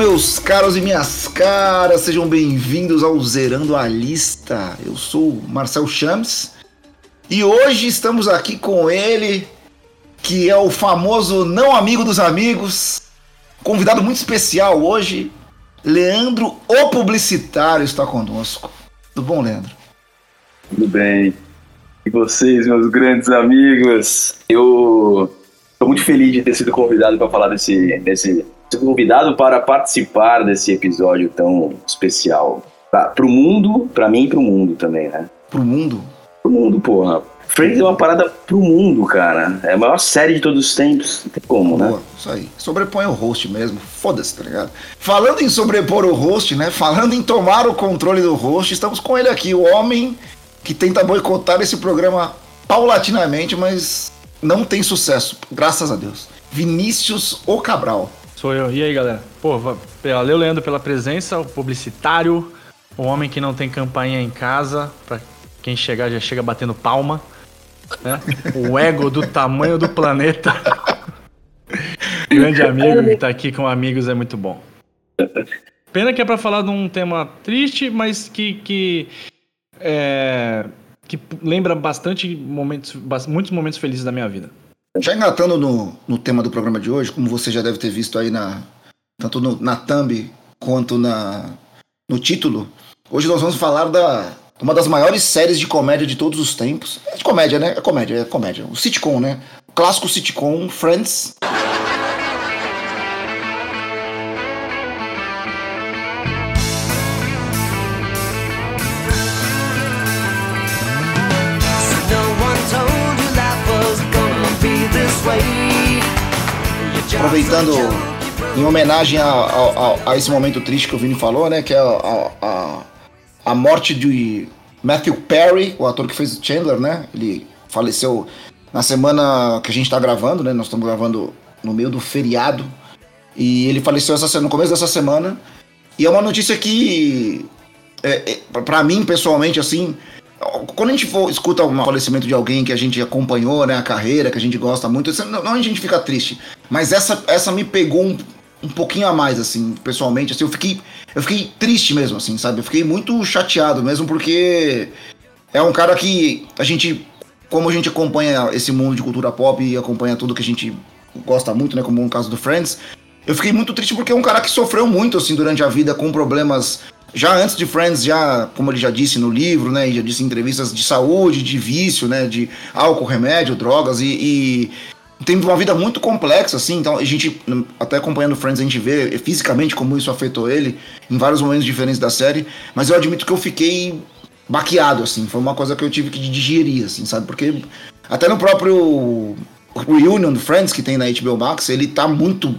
Meus caros e minhas caras, sejam bem-vindos ao Zerando a Lista. Eu sou Marcel Chames e hoje estamos aqui com ele, que é o famoso não amigo dos amigos, convidado muito especial hoje, Leandro, o publicitário, está conosco. Tudo bom, Leandro? Tudo bem. E vocês, meus grandes amigos? Eu estou muito feliz de ter sido convidado para falar desse, desse convidado para participar desse episódio tão especial. Para o mundo, para mim e para o mundo também, né? Pro mundo? Pro mundo, porra. Friends é uma parada pro mundo, cara. É a maior série de todos os tempos. Não tem como, né? Boa, isso aí. Sobrepõe o host mesmo. Foda-se, tá ligado? Falando em sobrepor o host, né? Falando em tomar o controle do host, estamos com ele aqui, o homem que tenta boicotar esse programa paulatinamente, mas não tem sucesso, graças a Deus. Vinícius O Cabral. Sou eu. E aí, galera? Pô, va- valeu, Leandro, pela presença, o publicitário, o homem que não tem campainha em casa, pra quem chegar já chega batendo palma, né? O ego do tamanho do planeta. Grande amigo que tá aqui com amigos é muito bom. Pena que é pra falar de um tema triste, mas que que é, que lembra bastante momentos, muitos momentos felizes da minha vida. Já engatando no, no tema do programa de hoje, como você já deve ter visto aí na tanto no- na thumb quanto na, no título, hoje nós vamos falar da uma das maiores séries de comédia de todos os tempos. É de comédia, né? É comédia, é comédia. O sitcom, né? O clássico sitcom Friends. Aproveitando em homenagem a, a- a- esse momento triste que o Vini falou, né? Que é a, a, a morte de Matthew Perry, o ator que fez o Chandler, né? Ele faleceu na semana que a gente tá gravando, né? Nós estamos gravando no meio do feriado. E ele faleceu essa, no começo dessa semana. E é uma notícia que, é, é, para mim, pessoalmente, assim, quando a gente for, escuta um falecimento de alguém que a gente acompanhou, né, a carreira, que a gente gosta muito, não, não a gente fica triste, mas essa, essa me pegou um, um pouquinho a mais, assim, pessoalmente, assim, eu fiquei, eu fiquei triste mesmo, assim, sabe, eu fiquei muito chateado mesmo, porque é um cara que a gente, como a gente acompanha esse mundo de cultura pop e acompanha tudo que a gente gosta muito, né, como no caso do Friends, eu fiquei muito triste porque é um cara que sofreu muito, assim, durante a vida com problemas já antes de Friends, já, como ele já disse no livro, né, já disse em entrevistas de saúde, de vício, né, de álcool, remédio, drogas, e, e tem uma vida muito complexa, assim, então a gente, até acompanhando Friends, a gente vê fisicamente como isso afetou ele em vários momentos diferentes da série, mas eu admito que eu fiquei baqueado, assim, foi uma coisa que eu tive que digerir, assim, sabe, porque até no próprio Reunion do Friends, que tem na HBO Max, ele tá muito,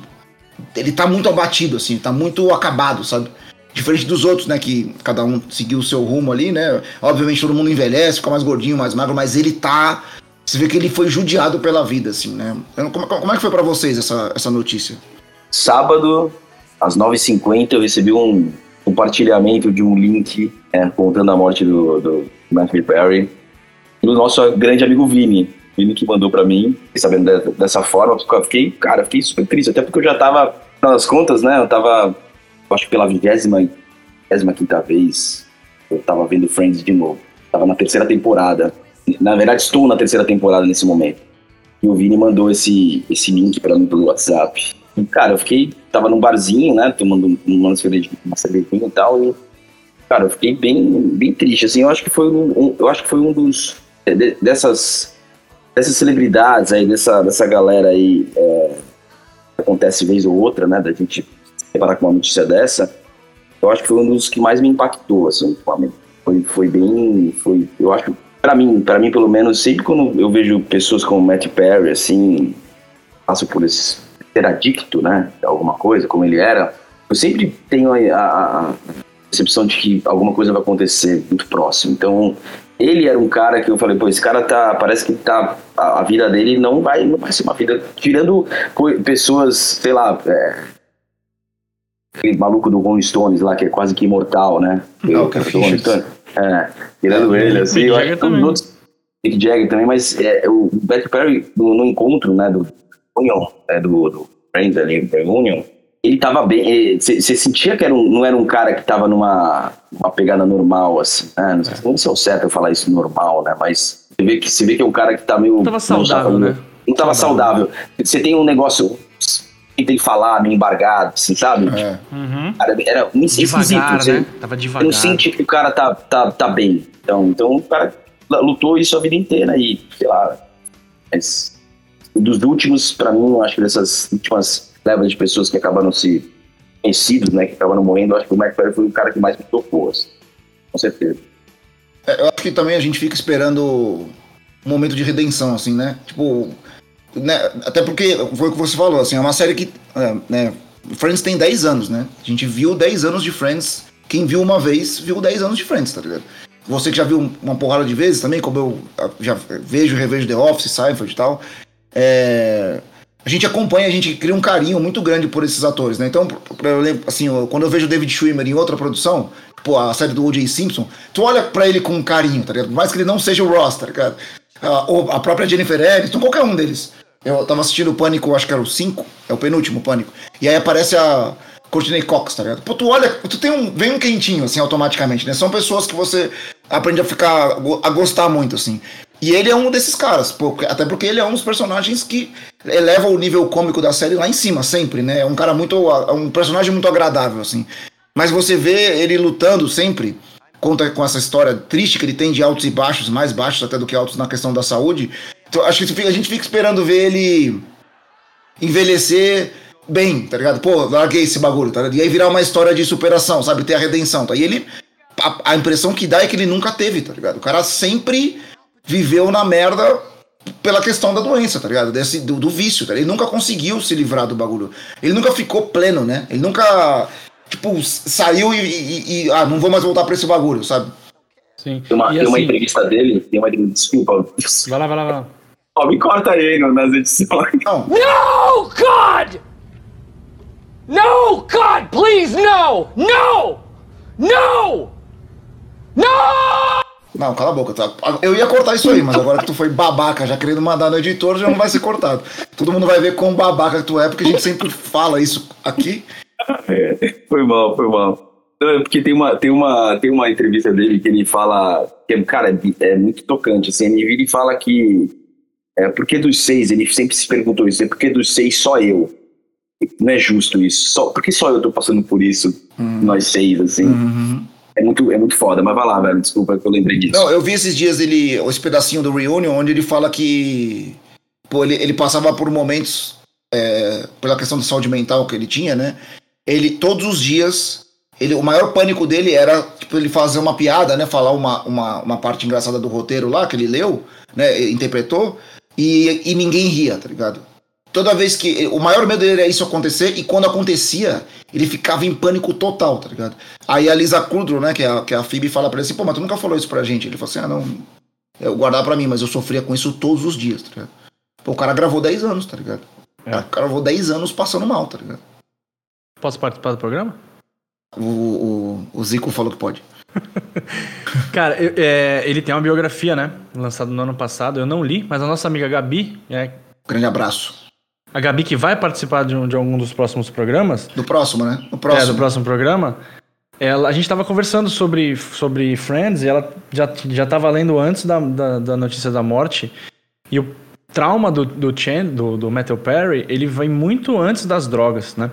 ele tá muito abatido, assim, tá muito acabado, sabe, Diferente dos outros, né? Que cada um seguiu o seu rumo ali, né? Obviamente todo mundo envelhece, fica mais gordinho, mais magro, mas ele tá. Você vê que ele foi judiado pela vida, assim, né? Como, como é que foi pra vocês essa, essa notícia? Sábado, às 9h50, eu recebi um compartilhamento de um link é, contando a morte do, do Matthew Perry do nosso grande amigo Vini. Vini que mandou pra mim, sabendo de- dessa forma, fiquei, cara, fiquei super triste, até porque eu já tava, das contas, né, eu tava, acho que pela vigésima, vigésima quinta vez, eu tava vendo Friends de novo. Tava na terceira temporada. Na verdade, estou na terceira temporada nesse momento. E o Vini mandou esse, esse link pra mim pelo WhatsApp. E, cara, eu fiquei, tava num barzinho, né, tomando um- uma cervejinha e tal, e, cara, eu fiquei bem, bem triste, assim, eu acho que foi um, eu acho que foi um dos, de- dessas, dessas celebridades aí, dessa, dessa galera aí, é, acontece vez ou outra, né, da gente deparar com uma notícia dessa, eu acho que foi um dos que mais me impactou, assim. Foi, foi bem, foi, eu acho, pra mim, para mim pelo menos, sempre quando eu vejo pessoas como Matt Perry, assim, passam por esse ser adicto, né, a alguma coisa, como ele era, eu sempre tenho a, a, a percepção de que alguma coisa vai acontecer muito próximo. Então, ele era um cara que eu falei, pô, esse cara tá, parece que tá, a, a vida dele não vai, não vai ser uma vida, tirando pessoas, sei lá, é, aquele maluco do Rolling Stones lá, que é quase que imortal, né? O Keith do Rolling Richards. Stones. É, tirando ele, assim, Mick eu acho Jagger que outros, Mick Jagger também, mas é, o Black Perry, no, no encontro, né, do Union, é, do, do Friends ali, Reunion, ele tava bem. Você sentia que era um, não era um cara que tava numa uma pegada normal, assim. Né? Não sei não sei se é o certo eu falar isso normal, né? Mas você vê que, você vê que é um cara que tá meio. Não tava saudável, não, né? Não tava saudável. Você tem um negócio que falar, meio embargado, assim, sabe? É. Uhum. Cara, era um esquisito. Devagar, Você, né? Tava devagar. não sente que o cara tá, tá, tá bem. Então, então o cara lutou isso a vida inteira e, sei lá. Mas dos últimos, pra mim, eu acho que dessas últimas levas de pessoas que acabaram se conhecidos, né, que acabaram morrendo, eu acho que o Perry foi o cara que mais me tocou, assim. Com certeza. É, Eu acho que também a gente fica esperando um momento de redenção, assim, né? Tipo, né? até porque foi o que você falou, assim, é uma série que, é, né? Friends tem 10 anos, né? A gente viu 10 anos de Friends. Quem viu uma vez, viu 10 anos de Friends, tá ligado? Você que já viu uma porrada de vezes também, como eu já vejo revejo The Office, Seinfeld e tal. É, a gente acompanha, a gente cria um carinho muito grande por esses atores, né? Então, eu lembro, assim, quando eu vejo David Schwimmer em outra produção, pô, a série do O.J. Simpson, tu olha pra ele com carinho, tá ligado? Mais que ele não seja o Ross, tá ligado? Ah, ou a própria Jennifer Aniston, qualquer um deles. Eu tava assistindo o Pânico, acho que era o 5, é o penúltimo Pânico. E aí aparece a Courtney Cox, tá ligado? Pô, tu olha, tu tem um, vem um quentinho, assim, automaticamente, né? São pessoas que você aprende a ficar, a gostar muito, assim. E ele é um desses caras, até porque ele é um dos personagens que eleva o nível cômico da série lá em cima, sempre, né? É um cara muito, é um personagem muito agradável, assim. Mas você vê ele lutando sempre contra com essa história triste que ele tem de altos e baixos, mais baixos até do que altos na questão da saúde. Acho que a gente fica esperando ver ele envelhecer bem, tá ligado? Pô, larguei esse bagulho, tá ligado? E aí virar uma história de superação, sabe? Ter a redenção, tá? E ele. A, a impressão que dá é que ele nunca teve, tá ligado? O cara sempre viveu na merda pela questão da doença, tá ligado? Desse, do, do vício, tá? Ele nunca conseguiu se livrar do bagulho. Ele nunca ficou pleno, né? Ele nunca, tipo, saiu e, e- e, ah, não vou mais voltar pra esse bagulho, sabe? Sim. Tem uma, E tem uma assim- entrevista dele, tem uma desculpa. Vai lá, vai lá, vai lá. Me corta aí no- nas edições. Não, No, God! No, God, please, no! No! No! No! não, cala a boca. Tá? Eu ia cortar isso aí, mas agora que tu foi babaca, já querendo mandar no editor, já não vai ser cortado. Todo mundo vai ver quão babaca tu é, porque a gente sempre fala isso aqui. É, foi mal, foi mal. Não, é porque tem uma, tem, uma, tem uma entrevista dele que ele fala. Que, cara, é, é muito tocante. Assim, ele vira e fala que. É, por que dos seis? Ele sempre se perguntou isso. É por que dos seis só eu? Não é justo isso. Só, por que só eu tô passando por isso? Nós seis, assim. É, muito, é muito foda. Mas vai lá, velho. Desculpa que eu lembrei disso. Não, eu vi esses dias ele, esse pedacinho do Reunion, onde ele fala que pô, ele, ele passava por momentos, é, pela questão de saúde mental que ele tinha, né? Ele, todos os dias, ele, o maior pânico dele era tipo, ele fazer uma piada, né? Falar uma, uma, uma parte engraçada do roteiro lá, que ele leu, né? Interpretou, e, e ninguém ria, tá ligado? Toda vez que. O maior medo dele era isso acontecer, e quando acontecia, ele ficava em pânico total, tá ligado? Aí a Lisa Kudrow, né, que é a, que é a Phoebe, fala pra ele assim: pô, mas tu nunca falou isso pra gente. Ele falou assim: ah, não. Eu guardava pra mim, mas eu sofria com isso todos os dias, tá ligado? Pô, o cara gravou 10 anos, tá ligado? O cara gravou 10 anos passando mal, tá ligado? Posso participar do programa? O, o, o Zico falou que pode. Cara, eu- é, ele tem uma biografia, né? Lançada no ano passado. Eu não li, mas a nossa amiga Gabi, é, Grande abraço. a Gabi que vai participar de, um- de algum dos próximos programas, Do próximo, né? Do É, próximo. do próximo programa. Ela, a gente tava conversando sobre, sobre Friends e ela já, já tava lendo antes da, da, da notícia da morte. E o trauma do, do Chan, do, do Matthew Perry, ele vem muito antes das drogas, né?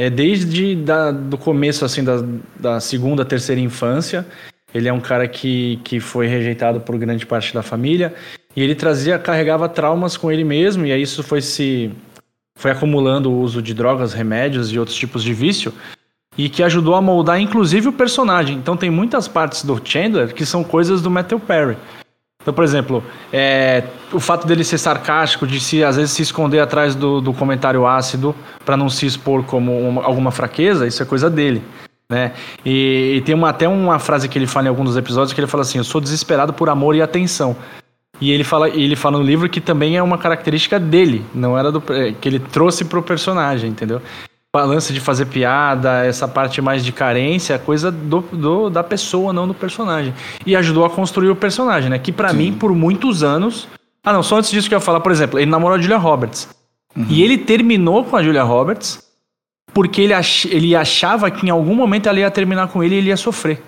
É desde da, do começo, assim, da, da segunda, terceira infância. Ele é um cara que, que foi rejeitado por grande parte da família. E ele trazia, carregava traumas com ele mesmo. E aí isso foi se... Foi acumulando o uso de drogas, remédios e outros tipos de vício e que ajudou a moldar inclusive o personagem. Então tem muitas partes do Chandler que são coisas do Matthew Perry. Então, por exemplo, é, o fato dele ser sarcástico, de se às vezes se esconder atrás do, do comentário ácido para não se expor como uma- alguma fraqueza, isso é coisa dele. Né? E, e tem uma, até uma frase que ele fala em alguns dos episódios que ele fala assim: Eu sou desesperado por amor e atenção. E ele fala, ele fala no livro que também é uma característica dele, não era do é, que ele trouxe pro personagem, entendeu? A lance de fazer piada, essa parte mais de carência, é coisa do, do- da pessoa, não do personagem. E ajudou a construir o personagem, né? Que pra mim, por muitos anos. Ah, não, só antes disso que eu ia falar, por exemplo, ele namorou a Julia Roberts. E ele terminou com a Julia Roberts porque ele, ach, ele achava que em algum momento ela ia terminar com ele e ele ia sofrer.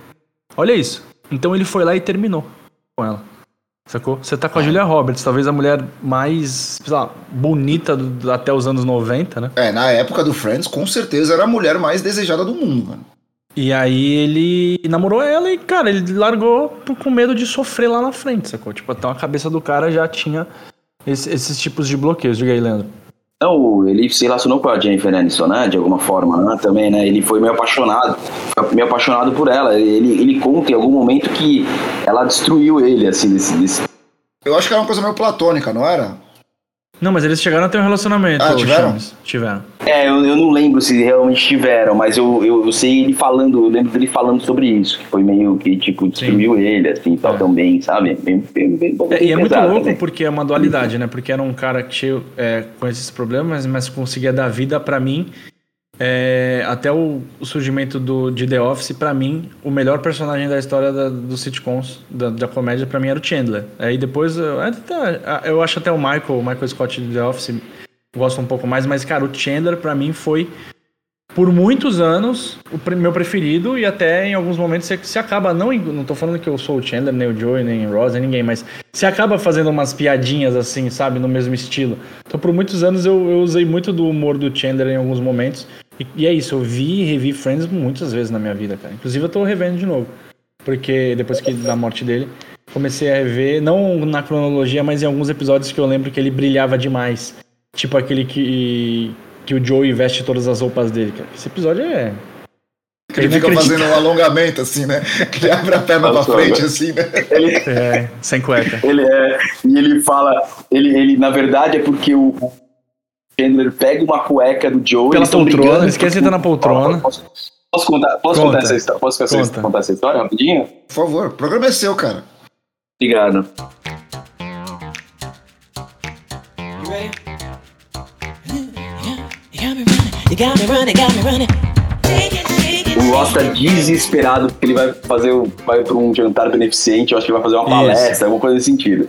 Olha isso. Então ele foi lá e terminou. Sacou? Você tá com a Julia Roberts, talvez a mulher mais, sei lá, bonita do- até os anos 90, né? É, na época do Friends, com certeza era a mulher mais desejada do mundo, mano. E aí ele namorou ela e, cara, ele largou por- com medo de sofrer lá na frente, sacou? Tipo, então a cabeça do cara já tinha esse- esses tipos de bloqueios. Diga aí, Leandro. Não, ele se relacionou com a Jennifer Aniston, né? De alguma forma, né? Também, né? Ele foi meio apaixonado, meio apaixonado por ela. Ele, ele conta em algum momento que ela destruiu ele, assim, desse, desse- Eu acho que era uma coisa meio platônica, não era? Não, mas eles chegaram a ter um relacionamento. Ah, tiveram? Tiveram. É, eu, eu não lembro se realmente tiveram, mas eu, eu, eu sei ele falando, eu lembro dele falando sobre isso, que foi meio que, tipo, destruiu ele, assim, tal, É. também, sabe? Bem, bem, bem, bem É, e é muito louco também. porque é uma dualidade, né? Porque era um cara que cheio é, com esses problemas, mas conseguia dar vida pra mim. É, até o, o surgimento do, de The Office, pra mim, o melhor personagem da história da, dos sitcoms, da, da comédia, pra mim era o Chandler. Aí depois, eu, eu acho até o Michael, o Michael Scott de The Office, gosto um pouco mais, mas, cara, o Chandler pra mim foi por muitos anos o meu preferido e até em alguns momentos você, você acaba não não tô falando que eu sou o Chandler nem o Joey nem o Ross nem ninguém mas você acaba fazendo umas piadinhas assim sabe no mesmo estilo. Então por muitos anos eu, eu usei muito do humor do Chandler em alguns momentos e, e é isso eu vi e revi Friends muitas vezes na minha vida cara. Inclusive eu tô revendo de novo porque depois que da morte dele comecei a rever não na cronologia mas em alguns episódios que eu lembro que ele brilhava demais tipo aquele que que o Joey veste todas as roupas dele, cara. Esse episódio é. Ele fica fazendo um alongamento, assim, né? Que ele abre a perna pra frente, assim, né? Ele, É, sem cueca. ele é, e ele fala, ele, ele, na verdade, é porque o Chandler pega uma cueca do Joe Pela poltrona, esquece de estar na poltrona. Posso, posso contar, posso Conta. contar essa história? Posso contar essa- Conta. contar essa história rapidinho? Por favor, o programa é seu, cara. Obrigado. O Ross tá desesperado porque ele vai fazer, vai pra um jantar beneficente, eu acho que ele vai fazer uma palestra, alguma coisa nesse sentido.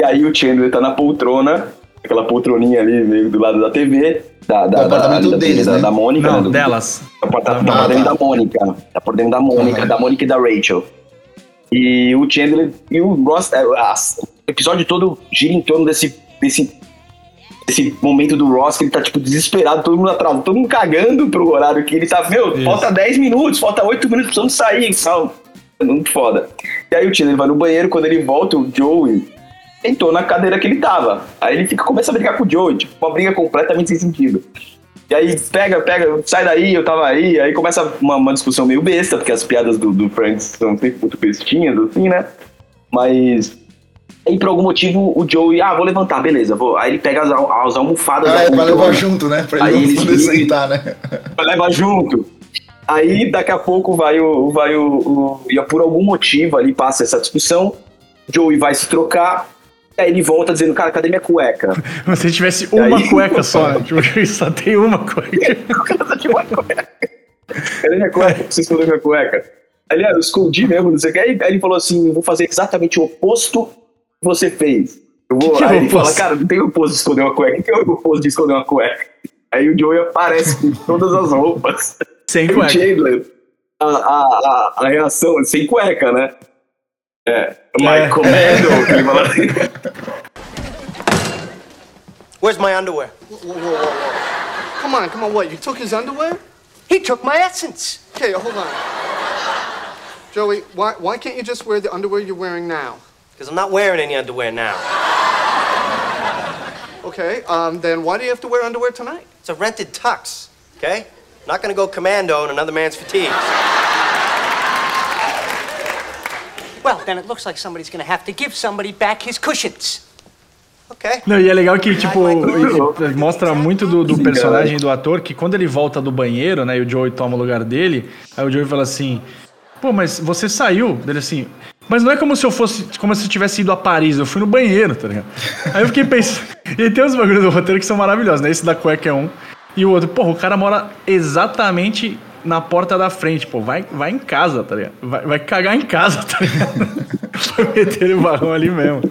E aí o Chandler tá na poltrona, aquela poltroninha ali meio do lado da TV, da, da, Do apartamento da, deles, da, né? da Mônica, né? Não, do- delas. Por, Ah, tá por dentro tá. da Mônica. Tá por dentro da Mônica, da Mônica e da Rachel. E o Chandler e o Ross. é, o episódio todo gira em torno desse, desse, desse momento do Ross que ele tá, tipo, desesperado, todo mundo atrasado, todo mundo cagando pro horário que ele tá. Meu, Isso. falta 10 minutos, falta 8 minutos, precisamos sair, sal. É muito foda. E aí o Chandler vai no banheiro, quando ele volta, o Joey sentou na cadeira que ele tava. Aí ele fica, começa a brigar com o Joey, tipo, uma briga completamente sem sentido. E aí, pega, pega, sai daí, eu tava aí. Aí começa uma, uma discussão meio besta, porque as piadas do, do Friends são sempre muito bestinhas, assim, né? Mas. Aí, por algum motivo, o Joey, ah, vou levantar, beleza, vou. Aí ele pega as, as almofadas Ah, é poltrona, levar junto, né? Pra Aí ele não eles poder sentar, né? leva junto. Aí, daqui a pouco, vai o. Vai o, o e por algum motivo ali passa essa discussão. Joey vai se trocar. Aí ele volta dizendo, cara, cadê minha cueca? Se tivesse uma aí- cueca só? Tipo, só tem uma cueca. Cadê minha cueca? Cadê minha cueca? Você escondeu minha cueca? Aí ele, ah, eu escondi mesmo, não sei o que. Aí ele falou assim: vou fazer exatamente o oposto você fez. Eu vou, Que que é aí o ele fala, oposto? cara, não tem o oposto de esconder uma cueca. O que é o oposto de esconder uma cueca? Aí o Joey aparece com todas as roupas. Sem o cueca. Chandler, a, a, a, a reação, sem cueca, né? É, my É. commando, que ele fala assim. Where's my underwear? Whoa, whoa, whoa, whoa. Come on, come on, what? You took his underwear? He took my essence. Okay, hold on. Joey, why, why can't you just wear the underwear you're wearing now? Because I'm not wearing any underwear now. Okay, um, then why do you have to wear underwear tonight? It's a rented tux, okay? Not gonna go commando in another man's fatigues. Well, then it looks like somebody's gonna have to give somebody back his cushions. Okay? Não, e é legal que, tipo, mostra muito do, do personagem do ator que quando ele volta do banheiro, né, e o Joey toma o lugar dele, aí o Joey fala assim: pô, mas você saiu? Dele assim. Mas não é como se eu fosse, como se eu tivesse ido a Paris, eu fui no banheiro, tá ligado? Aí eu fiquei pensando. E tem uns bagulhos do roteiro que são maravilhosos, né? Esse da cueca é um. E o outro, porra, o cara mora exatamente na porta da frente, pô. Vai, vai em casa, tá ligado? Vai, vai cagar em casa, tá ligado? Foi meter o barrão ali mesmo.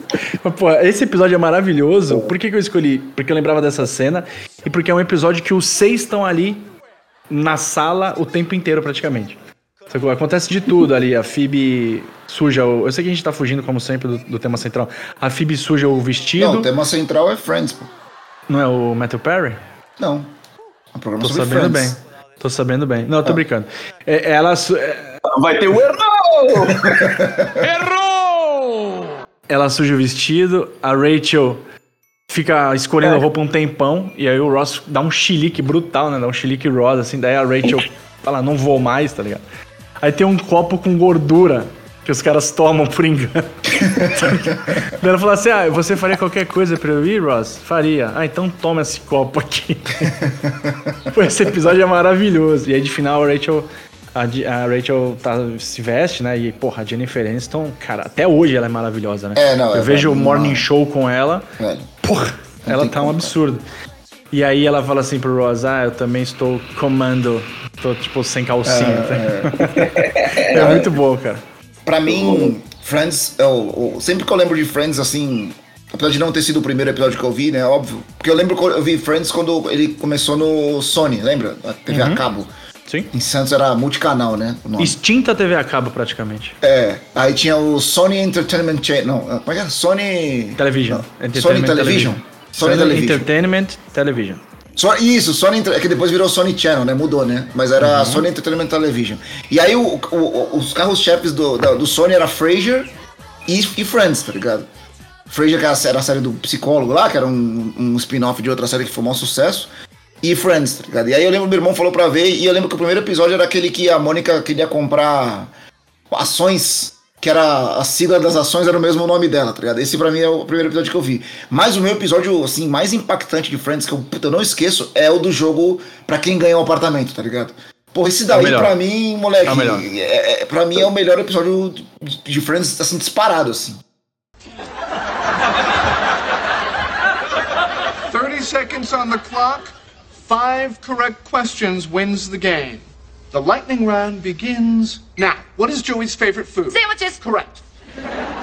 Mas, pô, esse episódio é maravilhoso. Por que, que eu escolhi? Porque eu lembrava dessa cena. E porque é um episódio que os seis estão ali na sala o tempo inteiro praticamente. Acontece de tudo ali. A Phoebe suja o. Eu sei que a gente tá fugindo, como sempre, do, do tema central. A Phoebe suja o vestido. Não, Não, o tema central é Friends, pô. é o Matthew Perry? Não. É um programa Tô sobre sabendo Friends. bem. Tô sabendo bem. Não, eu tô brincando. É, ela. su- é, Vai ter o erro! ela suja o vestido, a Rachel fica escolhendo roupa um tempão, e aí o Ross dá um chilique brutal, né? Dá um chilique rosa, assim, daí a Rachel fala, não vou mais, tá ligado? Aí tem um copo com gordura que os caras tomam por engano. daí ela fala assim: Ah, você faria qualquer coisa pra eu ir, Ross? Faria. Ah, então toma esse copo aqui. Pô, esse episódio é maravilhoso. E aí de final a Rachel. A, a Rachel tá, se veste, né? E, porra, a Jennifer Aniston, cara, até hoje ela é maravilhosa, né? É, não, Eu é, vejo o morning show com ela, Velho. porra, ela tá um absurdo. E aí ela fala assim pro Ross, ah, eu também estou comando, tô tipo sem calcinha. É, é muito bom, cara. Pra mim, Friends, eu, eu- sempre que eu lembro de Friends, assim, apesar de não ter sido o primeiro episódio que eu vi, né, óbvio, porque eu lembro que eu vi Friends quando ele começou no Sony, lembra? A TV Uhum. a cabo. Sim. Em Santos era multicanal, né? o nome. Extinta TV a cabo, praticamente. É, aí tinha o Sony Entertainment Channel, não, como é que é? Sony... Television. Não, Sony Television. Sony Television. Entertainment Television. Só, isso, Sony, é que depois virou Sony Channel, né? Mudou, né? Mas era Sony Entertainment Television. E aí o, o- os carros-chefes do, da- do Sony era Frasier e, e Friends, tá ligado? Frasier, que era a sé- era a série do psicólogo lá, que era um, um spin-off de outra série que foi um maior sucesso. E Friends, tá ligado? E aí eu lembro, meu irmão falou pra ver, e eu lembro que o primeiro episódio era aquele que a Mônica queria comprar ações, que era a sigla das ações era o mesmo nome dela, tá ligado? Esse pra mim é o primeiro episódio que eu vi. Mas o meu episódio, assim, mais impactante de Friends, que eu, puta, eu não esqueço, é o do jogo pra quem ganha o apartamento, tá ligado? Pô, esse daí melhor. pra mim, moleque, É o melhor. é, é, pra mim é o melhor episódio de, de Friends, assim, disparado, assim. 30 seconds on the clock. Five correct questions wins the game. The lightning round begins now. What is Joey's favorite food? Sandwiches. Correct.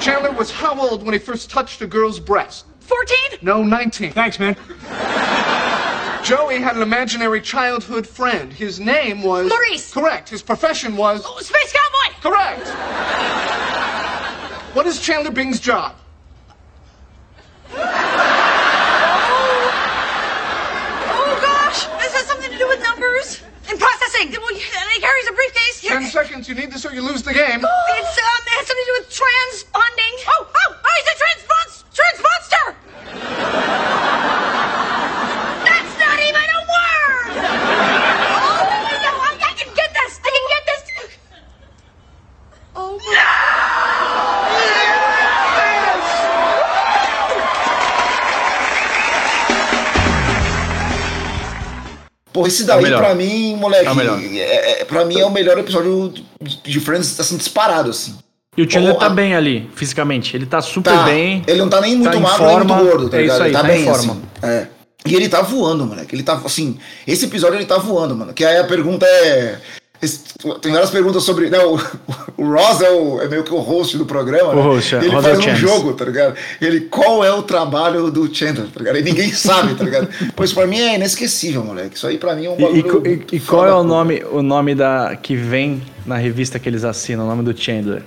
Chandler was how old when he first touched a girl's breast? 14? No, 19. Thanks, man. Joey had an imaginary childhood friend. His name was. Maurice. Correct. His profession was. Oh, Space Cowboy! Correct. What is Chandler Bing's job? Oh gosh, this has something to do with numbers and processing. Well, and he carries a briefcase. Ten seconds. You need this or you lose the game. It's um, it has something to do with transponding. Pô, esse daí É pra mim, moleque, É o melhor. é, é, pra mim é o melhor episódio de, Friends, assim, disparado, assim. E o Chandler tá a- bem ali, fisicamente. Ele tá super Tá, bem. ele não tá nem muito tá em magro nem forma. muito gordo, tá É ligado? isso aí, ele tá, tá bem em forma. assim. É. E ele tá voando, moleque. Ele tá, assim, esse episódio ele tá voando, mano. Que aí a pergunta é... Tem várias perguntas sobre... Né, o, o Ross é, o- é meio que o host do programa. O né? host, é. E ele faz é o um Chance. jogo, tá ligado? E ele, qual é o trabalho do Chandler, tá ligado? E ninguém sabe, tá ligado? Pois pra mim é inesquecível, moleque. Isso aí pra mim é um E, e, bagulho... e- e foda qual é o nome, o nome da que vem na revista que eles assinam, o nome do Chandler?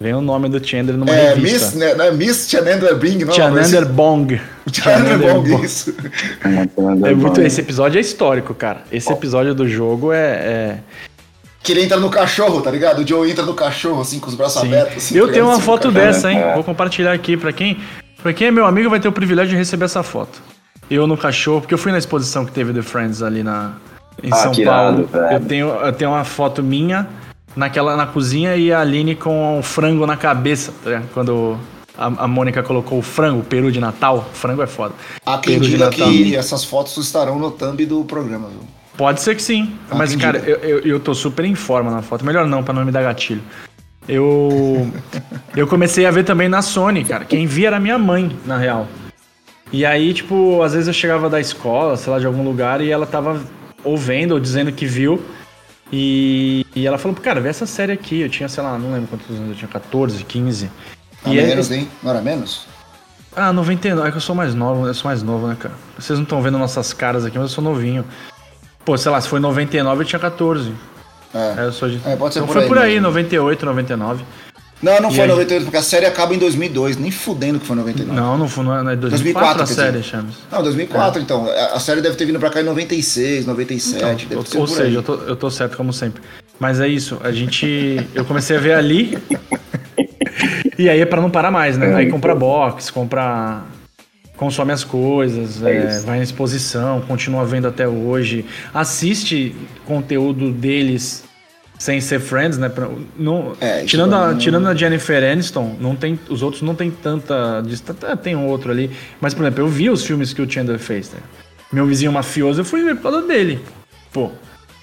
Vem o nome do Chandler numa É, revista. Miss, né, não é Miss Chandler Bing, não? Chanander Bong. Chandler Bong, Bong. isso. É muito, esse episódio é histórico, cara. Esse episódio do jogo é. é- Que ele entra no cachorro, tá ligado? O Joe entra no cachorro, assim, com os braços sim. abertos. assim, Eu tá tenho uma foto dessa, hein? Vou compartilhar aqui pra quem. Pra quem é meu amigo vai ter o privilégio de receber essa foto. Eu no cachorro, porque eu fui na exposição que teve The Friends ali na, em Ah, São Paulo. velho. eu, tenho, eu tenho uma foto minha naquela na cozinha e a Aline com o frango na cabeça, tá ligado? Quando a, a Mônica colocou o frango, o peru de Natal. Frango é foda. Há quem diga Natal. que essas fotos estarão no thumb do programa, viu? Pode ser que sim. Ah, Mas, entendi. cara, eu, eu, eu tô super em forma na foto. Melhor não, pra não me dar gatilho. Eu. eu comecei a ver também na Sony, cara. Quem via era minha mãe, na real. E aí, tipo, às vezes eu chegava da escola, sei lá, de algum lugar, e ela tava ouvindo ou dizendo que viu. E, e ela falou, cara, vê essa série aqui. Eu tinha, sei lá, não lembro quantos anos eu tinha, 14, 15. Não E era menos, hein? Não era menos? ah, 99, é que eu sou mais novo, eu sou mais novo, né, cara? Vocês não estão vendo nossas caras aqui, mas eu sou novinho. Pô, sei lá, se foi 99 eu tinha 14. É. É, eu sou de... É, pode ser então por foi aí por aí, mesmo. 98, 99. Não, não E foi aí? 98, porque a série acaba em 2002. Nem fudendo que foi 99. Não, não foi, não é não é 2004 2004, a série. Chames. Não, 2004, então. A a série deve ter vindo pra cá em 96, 97. Então, ou por seja, eu tô, eu tô certo como sempre. Mas é isso, a gente. Eu comecei a ver ali. e aí é pra não parar mais, né? Aí compra box, compra. Consome as coisas, É é, vai na exposição, continua vendo até hoje. Assiste conteúdo deles sem ser Friends, né? Pra- não, É, tirando, a, não- tirando a Jennifer Aniston, não tem, os outros não tem tanta. Tem um outro ali. Mas, por exemplo, eu vi os filmes que o Chandler fez. Né? Meu vizinho mafioso, eu fui ver por causa dele. Pô,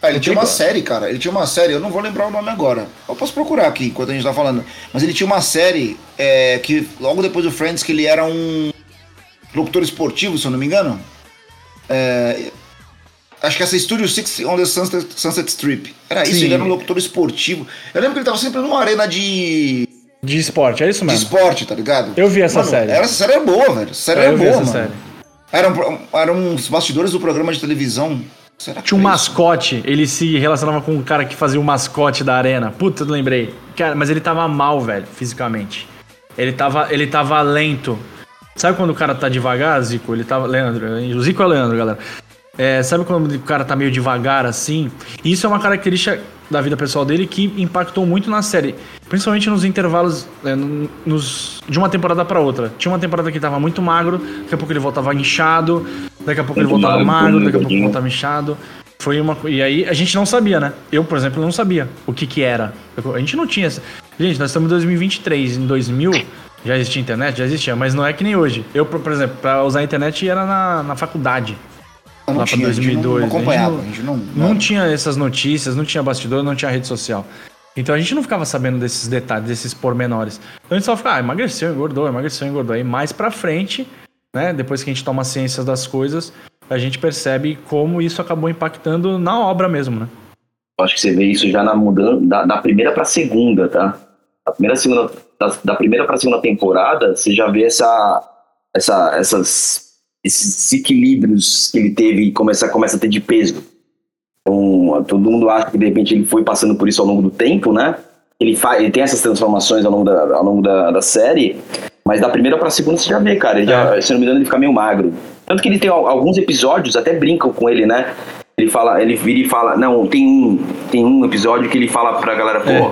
Ah, ele tinha uma série, cara. Ele tinha uma série, eu não vou lembrar o nome agora. Eu posso procurar aqui enquanto a gente tá falando. Mas ele tinha uma série é, que, logo depois do Friends, que ele era um locutor esportivo, se eu não me engano. É, acho que essa Studio Six on the Sunset, Sunset Strip. Era isso, Sim. ele era um locutor esportivo. Eu lembro que ele tava sempre numa arena de, de esporte, é isso de mesmo. esporte, tá ligado? Eu vi essa Mano, série. Era, essa série era boa, velho. Essa série É, era boa, mano. série. Eram, eram uns bastidores do programa de televisão. Será que Tinha um isso? mascote, ele se relacionava com o cara que fazia o mascote da arena. Puta, eu lembrei. Cara, mas ele tava mal, velho, fisicamente. Ele tava, ele tava lento. Sabe quando o cara tá devagar, Zico? Ele tava. Leandro, o Zico é o Leandro, galera. É, sabe quando o cara tá meio devagar assim? Isso é uma característica da vida pessoal dele que impactou muito na série. Principalmente nos intervalos é, no- nos, de uma temporada pra outra. Tinha uma temporada que ele tava muito magro, daqui a pouco ele voltava inchado, daqui a pouco ele Muito voltava magro, magro, daqui a pouco gordinho. voltava inchado. Foi uma E aí a gente não sabia, né? Eu, por exemplo, não sabia o que que era. A gente não tinha. Gente, nós estamos em 2023. Em 2000 já existia internet? Já existia, mas não é que nem hoje. Eu, por exemplo, pra usar a internet era na, na faculdade. Não lá pra tinha, a gente não- 2002. Não acompanhava. A A gente gente não, Não tinha essas notícias, não tinha bastidor, não tinha rede social. Então a gente não ficava sabendo desses detalhes, desses pormenores. Então a gente só ficava, ah, emagreceu, engordou, emagreceu, engordou. Aí mais pra frente, né, depois que a gente toma ciência das coisas, a gente percebe como isso acabou impactando na obra mesmo, né? Eu acho que você vê isso já na mudança da, da primeira pra segunda, tá? Da primeira, segunda, da, da primeira pra segunda temporada, você já vê essa, essa, essas, esses equilíbrios que ele teve e começa, começa a ter de peso. Então, todo mundo acha que de repente ele foi passando por isso ao longo do tempo, né? Ele, faz, ele tem essas transformações ao longo da, ao longo da, da série, mas da primeira pra segunda você já vê, cara. Ele já, Se não me engano, ele fica meio magro. Tanto que ele tem al- alguns episódios, até brincam com ele, né? Ele fala, ele vira e fala, não, tem um, tem um episódio que ele fala pra galera, pô, eu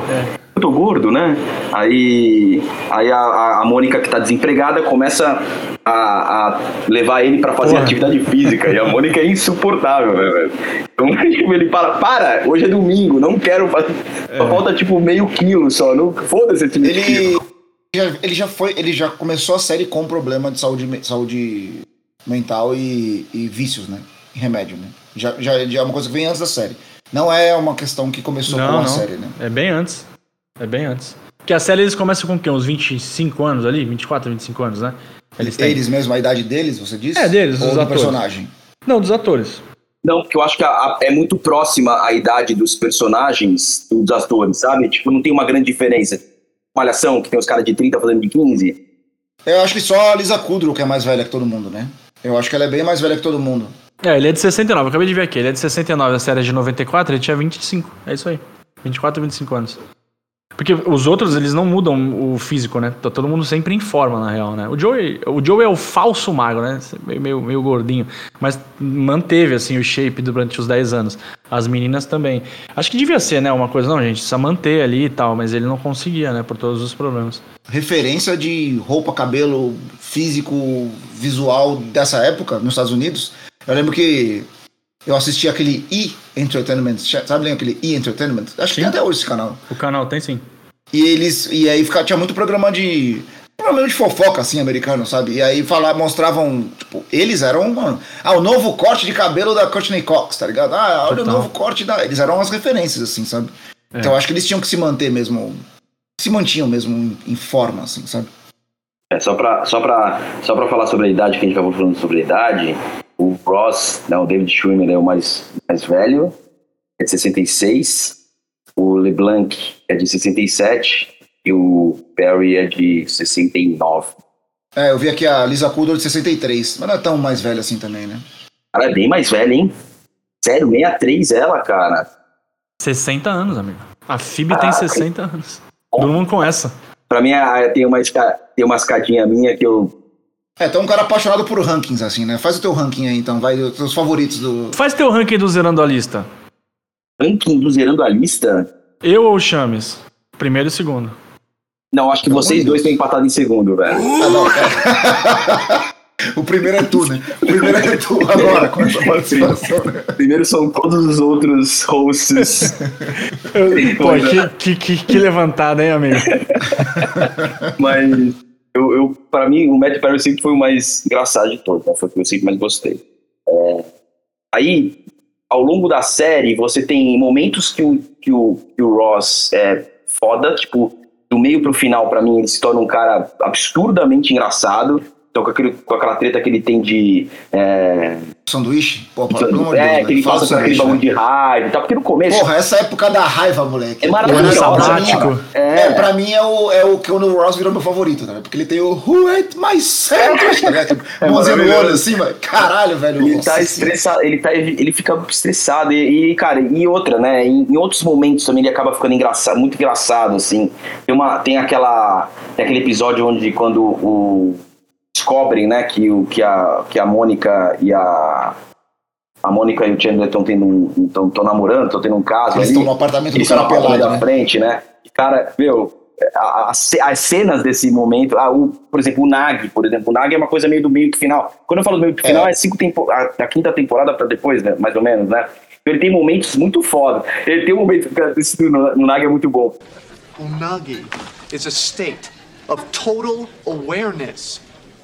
tô gordo, né? Aí, aí a, a, Mônica que tá desempregada começa a, a levar ele pra fazer Porra. atividade física. E a Mônica é insuportável, né, velho? Então tipo, ele fala, para, hoje é domingo, não quero fazer. Só falta tipo meio quilo só. Não, foda-se esse meio Ele quilo. já, ele já foi, ele já começou a série com problema de saúde, saúde mental e, e vícios, né? E remédio, né? Já, já, já é uma coisa que vem antes da série. Não é uma questão que começou com Não, a não. série, né? É bem antes. É bem antes. Porque a série eles começam com o quê? Uns 25 anos ali? 24, 25 anos, né? Eles têm. Eles mesmo, a idade deles, você disse? É, deles, Ou os do atores. personagem? Não, dos atores. Não, porque eu acho que a- a- é muito próxima a idade dos personagens dos atores, sabe? Tipo, não tem uma grande diferença. Malhação, que tem os caras de 30 fazendo de 15. Eu acho que só a Lisa Kudrow que é mais velha que todo mundo, né? Eu acho que ela é bem mais velha que todo mundo. É, ele é de 69, eu acabei de ver aqui. Ele é de 69, a série é de 94, ele tinha 25. É isso aí. 24, 25 anos. Porque os outros, eles não mudam o físico, né? Tá todo mundo sempre em forma, na real, né? O Joey, o Joey é o falso magro, né? Meio, meio, meio gordinho. Mas manteve, assim, o shape durante os 10 anos. As meninas também. Acho que devia ser, né? Uma coisa, não, gente, precisa manter ali e tal. Mas ele não conseguia, né? Por todos os problemas. Referência de roupa, cabelo, físico, visual dessa época nos Estados Unidos. Eu lembro que eu assisti aquele E Entertainment, sabe lembra aquele E Entertainment? Acho que tem até hoje esse canal. O canal tem sim. E eles. E aí fica, tinha muito programa de. Programa de fofoca, assim, americano, sabe? E aí falar, mostravam, tipo, eles eram. mano, ah, o novo corte de cabelo da Courtney Cox, tá ligado? Ah, olha Total. o novo corte da. Eles eram umas referências, assim, sabe? É. Então eu acho que eles tinham que se manter mesmo. Se mantinham mesmo em, em forma, assim, sabe? É, só pra, só, pra, só pra falar sobre a idade, que a gente acabou falando sobre a idade, o Ross, né, o David Schwimmer é o mais, mais velho, é de 66, o LeBlanc é de 67 e o Perry é de 69. É, eu vi aqui a Lisa Kudrow de 63, mas não é tão mais velha assim também, né? Ela é bem mais velha, hein? Sério, 63 ela, cara. 60 anos, amigo. A Phoebe tem Caraca. 60 anos. Todo mundo com essa. Pra mim, a- tem uma, tem uma escadinha minha que eu. É, tu é um cara apaixonado por rankings, assim, né? Faz o teu ranking aí, então, vai, os teus favoritos do. Faz teu ranking do Zerando a Lista. Ranking do Zerando a Lista? Eu ou o Chames? Primeiro e segundo. Não, acho que vocês dois estão empatados em segundo, velho. Ah, não, cara. o primeiro é tu, né? O primeiro é tu agora, com essa participação, né? Primeiro são todos os outros hosts. Pô, que, que, que, que levantada, hein, amigo? Mas eu, eu, pra mim, o Matt Perry sempre foi o mais engraçado de todos, né? Foi o que eu sempre mais gostei. É, Aí, ao longo da série, você tem momentos que o, que o, que o Ross é foda, tipo, do meio pro final, pra mim, ele se torna um cara absurdamente engraçado. Então, com, aquele, com aquela treta que ele tem de. É, Sanduíche? Pô, pelo amor de é Deus, que ele fala por aquele bagulho né? de raiva e tal, porque no começo. Porra, essa época da raiva, moleque. É maravilhoso, mim, sabático. É, pra mim é o, é o que o Ross virou meu favorito, né? Porque ele tem o Who Ate My Sandwich, tá ligado? Tipo, É mãozinha no olho assim, mano. Caralho, velho. Ele nossa tá estressado, ele, tá, ele fica estressado. E, e, cara, e outra, né? Em, em outros momentos também ele acaba ficando engraçado, muito engraçado, assim. Tem, uma, tem aquela. Tem aquele episódio onde quando o. Descobrem, né, que, o, que, a, que a Mônica e a. A Mônica e o Chandler estão tendo um. estão namorando, estão tendo um caso. Eles ali. estão no apartamento do cara pelado, da né? frente, né? E, Cara, meu, a- a as cenas desse momento, ah, o- por exemplo, o Nag, por exemplo, o Nag é uma coisa meio do meio pro final. Quando eu falo do meio pro final, é, cinco tempo, a, a quinta temporada pra depois, né? Mais ou menos, né? Ele tem momentos muito foda. Ele tem um momento, do no, no Nag é muito bom. Unagi is a state of total awareness.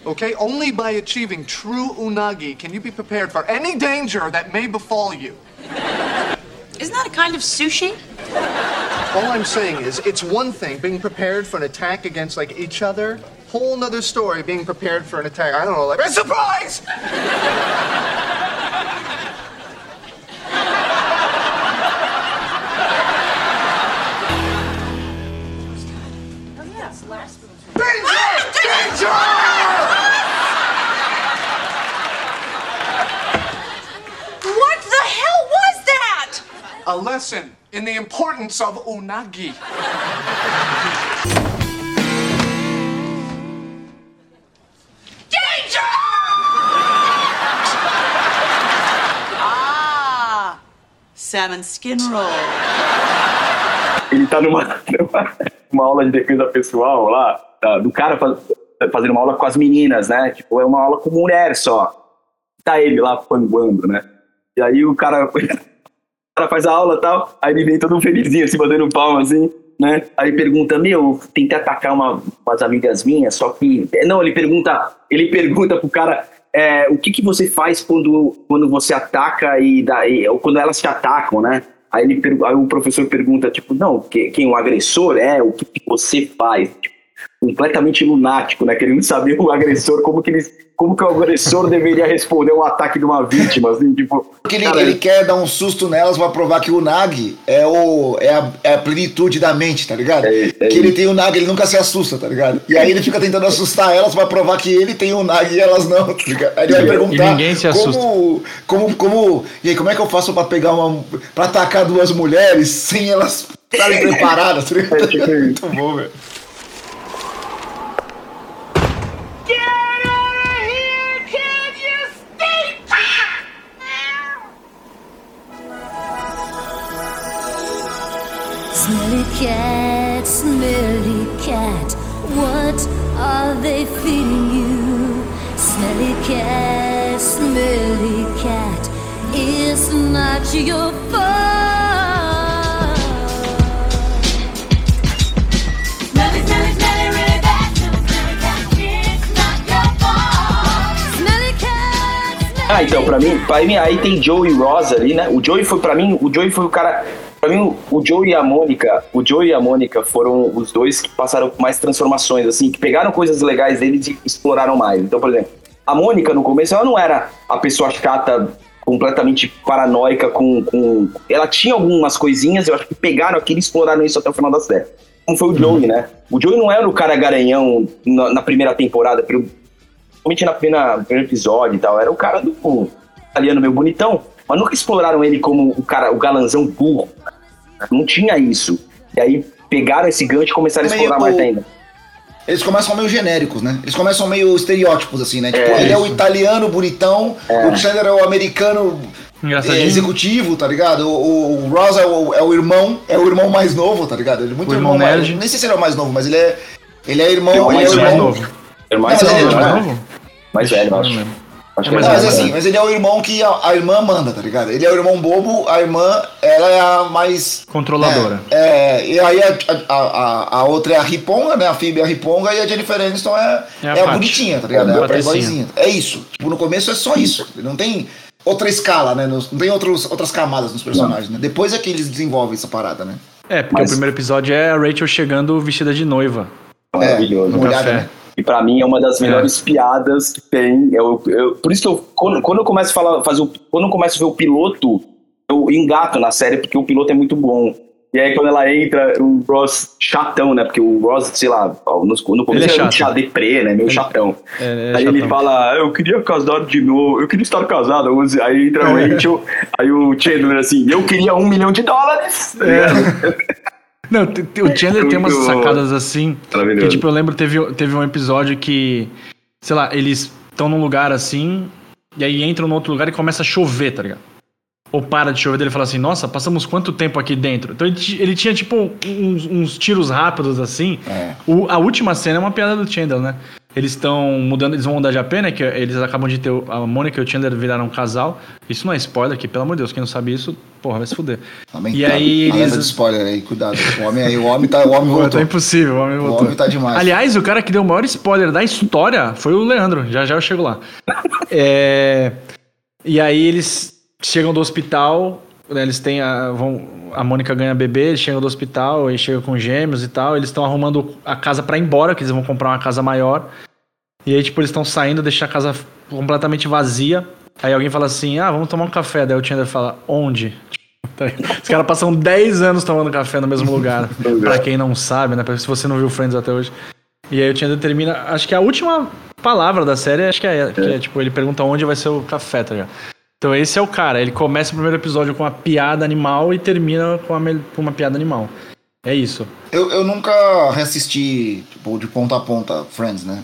Okay? Only by achieving true unagi can you be prepared for any danger that may befall you. Isn't that a kind of sushi? All I'm saying is, it's one thing being prepared for an attack against like each other. Whole nother story being prepared for an attack. I don't know, like a surprise. A lesson in the importance of unagi. Danger! Ah, salmon skin roll. Ele tá numa, numa uma aula de defesa pessoal lá, tá, do cara faz- fazendo uma aula com as meninas, né? Tipo, é uma aula com mulher só. Tá ele lá panguando, né? E aí o cara, cara faz a aula e tal, aí ele vem todo felizinho, assim, batendo palma, assim, né? Aí pergunta, meu, tentei atacar uma, umas amigas minhas, só que... Não, ele pergunta, ele pergunta pro cara, é, o que que você faz quando, quando você ataca e, dá, e ou quando elas te atacam, né? Aí, ele, aí o professor pergunta, tipo, não, que- quem o agressor é, o que, que você faz? Completamente lunático, né? Querendo saber o agressor, como que, ele, como que o agressor deveria responder um ataque de uma vítima, assim, tipo... Porque ele, ele quer dar um susto nelas pra provar que o Nag é, o, é, a, é a plenitude da mente, tá ligado? É, é que ele tem o Nag, ele nunca se assusta, tá ligado? E aí ele fica tentando assustar elas pra provar que ele tem o Nag e elas não, tá ligado? Aí ele vai perguntar ninguém se assusta. como, como, como, e aí, como é que eu faço pra pegar uma, pra atacar duas mulheres sem elas estarem preparadas, tá ligado? É tipo isso. Muito bom, velho. Not your fault. Smelly, smelly, smelly, really bad. Smelly, smelly cat, it's not your fault. Smelly cat, smelly Ah, então, pra mim, pra mim, aí tem Joe e Ross ali, né? O Joey foi, pra mim, o Joey foi o cara. Pra mim, o Joey e a Mônica, o Joey e a Mônica foram os dois que passaram por mais transformações, assim, que pegaram coisas legais deles e exploraram mais. Então, por exemplo, a Mônica no começo, ela não era a pessoa chata, completamente paranoica com, com. Ela tinha algumas coisinhas, eu acho que pegaram aquilo e exploraram isso até o final da série. Como foi o Joey, né? O Joey não era o cara garanhão na, na primeira temporada, principalmente na primeira, no primeiro episódio e tal, era o cara do italiano meio bonitão. Mas nunca exploraram ele como o cara, o galanzão burro. Não tinha isso. E aí pegaram esse gancho e começaram a explorar mais ainda. Eles começam meio genéricos, né? Eles começam meio estereótipos, assim, né? Tipo, É, ele é o isso. italiano bonitão, o Chandler é o americano é, executivo, tá ligado? O, o Ross é o, é o irmão, é o irmão mais novo, tá ligado? Ele é muito O irmão mais, nerd. Nem sei se ele é o mais novo, mas ele é. Ele é irmão. Irmão ele é mais o mais irmão. novo. É o mais Não, mas velho, ele é né? Mais novo? Mais velho, eu acho. É que mais Não, mas velho, assim, mas ele é o irmão que a, a irmã manda, tá ligado? Ele é o irmão bobo, a irmã, ela é a mais. Controladora. É, é, e aí a, a, a, a outra é a Riponga, né? A Phoebe é a Riponga e a Jennifer Aniston é, É é a a, Paty. bonitinha, tá ligado? É a É a playboyzinha. É isso. Tipo, no começo é só isso. Não tem outra escala, né? Não tem outros, outras camadas nos personagens, né? Depois é que eles desenvolvem essa parada, né? É, porque Mas- o primeiro episódio é a Rachel chegando vestida de noiva. Maravilhoso. É, molhada, café. né? E pra mim é uma das melhores piadas que tem. Eu, eu- por isso que eu, quando, quando eu começo a falar, fazer o, quando eu começo a ver o piloto, eu engato na série porque o piloto é muito bom. E aí quando ela entra, o Ross chatão, né? Porque o Ross, sei lá, no, no começo Ele é ele é chato. um chá deprê, né? Meio chatão. É, é aí ele chatão. fala, "Ah, eu queria casar de novo, eu queria estar casado. Aí entra o É. Rachel, aí o Chandler assim, eu queria um milhão de dólares. Não, o Chandler tem umas sacadas assim. Que, tipo, eu lembro, teve, teve um episódio que, sei lá, eles estão num lugar assim, e aí entram num outro lugar e começa a chover, tá ligado? Ou para de chover, ele fala assim, nossa, passamos quanto tempo aqui dentro? Então ele, ele tinha, tipo, uns, uns tiros rápidos assim. É. O- a última cena é uma piada do Chandler, né? Eles estão mudando, eles vão mudar de AP, né? Que eles acabam de ter. o- A Mônica e o Chandler viraram um casal. Isso não é spoiler aqui, pelo amor de Deus, quem não sabe isso, porra, vai se fuder. Também E tá, aí eles- de spoiler aí, cuidado. O homem aí, o homem tá, o homem Pô, voltou. tá impossível, o homem O voltou. homem tá demais. Aliás, o cara que deu o maior spoiler da história foi o Leandro. Já já eu chego lá. É, E aí eles chegam do hospital, eles têm a. Vão... A Mônica ganha bebê, eles chegam do hospital, e chegam com gêmeos e tal. Eles estão arrumando a casa pra ir embora, que eles vão comprar uma casa maior. E aí, tipo, eles estão saindo, deixam a casa completamente vazia. Aí alguém fala assim: ah, vamos tomar um café. Daí o Chandler fala: onde? Ligado? Os caras passam 10 anos tomando café no mesmo lugar. pra quem não sabe, né? Se você não viu Friends até hoje. E aí o Chandler termina. Acho que a última palavra da série, acho que é, que é, tipo, ele pergunta onde vai ser o café, tá ligado? Então esse é o cara. Ele começa o primeiro episódio com uma piada animal e termina com uma, com uma piada animal. É isso. Eu, eu nunca reassisti, tipo, de ponta a ponta, Friends, né?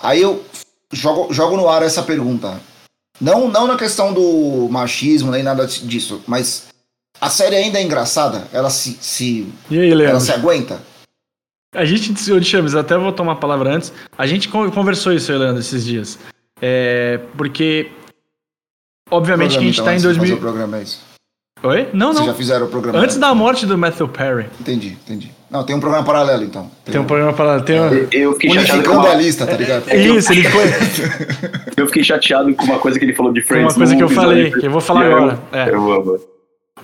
Aí eu jogo, jogo no ar essa pergunta. Não, não na questão do machismo, nem nada disso, mas a série ainda é engraçada? Ela se, se, E aí, ela Leandro? se aguenta? A gente, ô, Chames, até vou tomar a palavra antes. A gente con- conversou isso, Leandro, esses dias. É, porque, obviamente, que a gente Programa, tá em então, antes de 2000. fazer o programa, é isso. Oi? Não, Vocês não. já fizeram o programa? Antes da morte do Matthew Perry. Entendi, entendi. Não, tem um programa paralelo, então. Tem um programa para. Tem uma... Eu fiquei chateado com uma, a lista, tá ligado? É isso, ele foi. eu fiquei chateado com uma coisa que ele falou de Friends. uma coisa que eu falei, que eu vou falar eu- agora, é. Eu amo.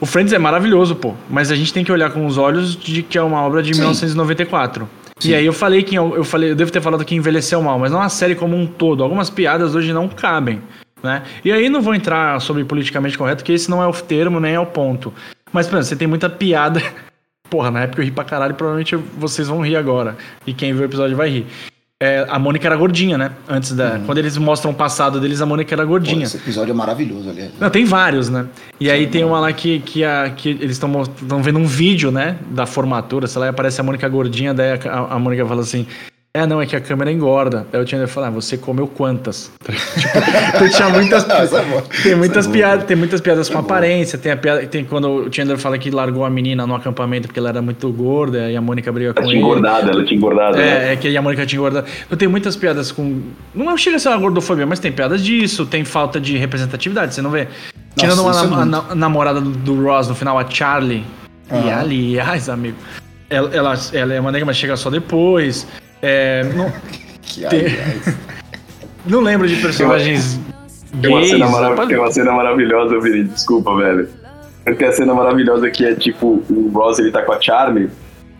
O Friends é maravilhoso, pô. Mas a gente tem que olhar com os olhos de que é uma obra de Sim. 1994. E aí eu falei que eu, eu falei, eu devo ter falado que envelheceu mal, mas não a série como um todo. Algumas piadas hoje não cabem, né? E aí não vou entrar sobre politicamente correto, que esse não é o termo nem é o ponto. Mas, por exemplo, você tem muita piada. Porra, na época eu ri pra caralho, provavelmente vocês vão rir agora. E quem viu o episódio vai rir. É, a Mônica era gordinha, né? Antes da. Quando eles mostram o passado deles, a Mônica era Pô, gordinha. esse episódio é maravilhoso, aliás. Não, tem vários, né? E aí tem uma lá que, que, a, que eles estão vendo um vídeo, né? Da formatura, sei lá, e aparece a Mônica gordinha, daí a, a Mônica fala assim. É, não, é que a câmera engorda. Aí o Chandler fala, ah, você comeu quantas? tipo, então tinha muitas, é tem muitas é bom. piadas, tem muitas piadas com aparência, tem a piada, tem quando o Chandler fala que largou a menina no acampamento porque ela era muito gorda e a Mônica briga com Ela ele. tinha engordado, ela tinha engordado. né? É, é que a Mônica tinha engordado. Então tem muitas piadas com. Não chega a ser uma gordofobia, mas tem piadas disso, tem falta de representatividade, você não vê? Tirando uma é na- namorada do, do Ross no final, a Charlie. E aliás, amigo. Ela, ela, ela é uma nega, mas chega só depois. É, não, Que, aliás, não lembro de personagens Tem uma, gays. cena marav- tem uma cena maravilhosa, Vini, desculpa, velho. Tem a cena maravilhosa que é tipo, o Ross ele tá com a Charlie,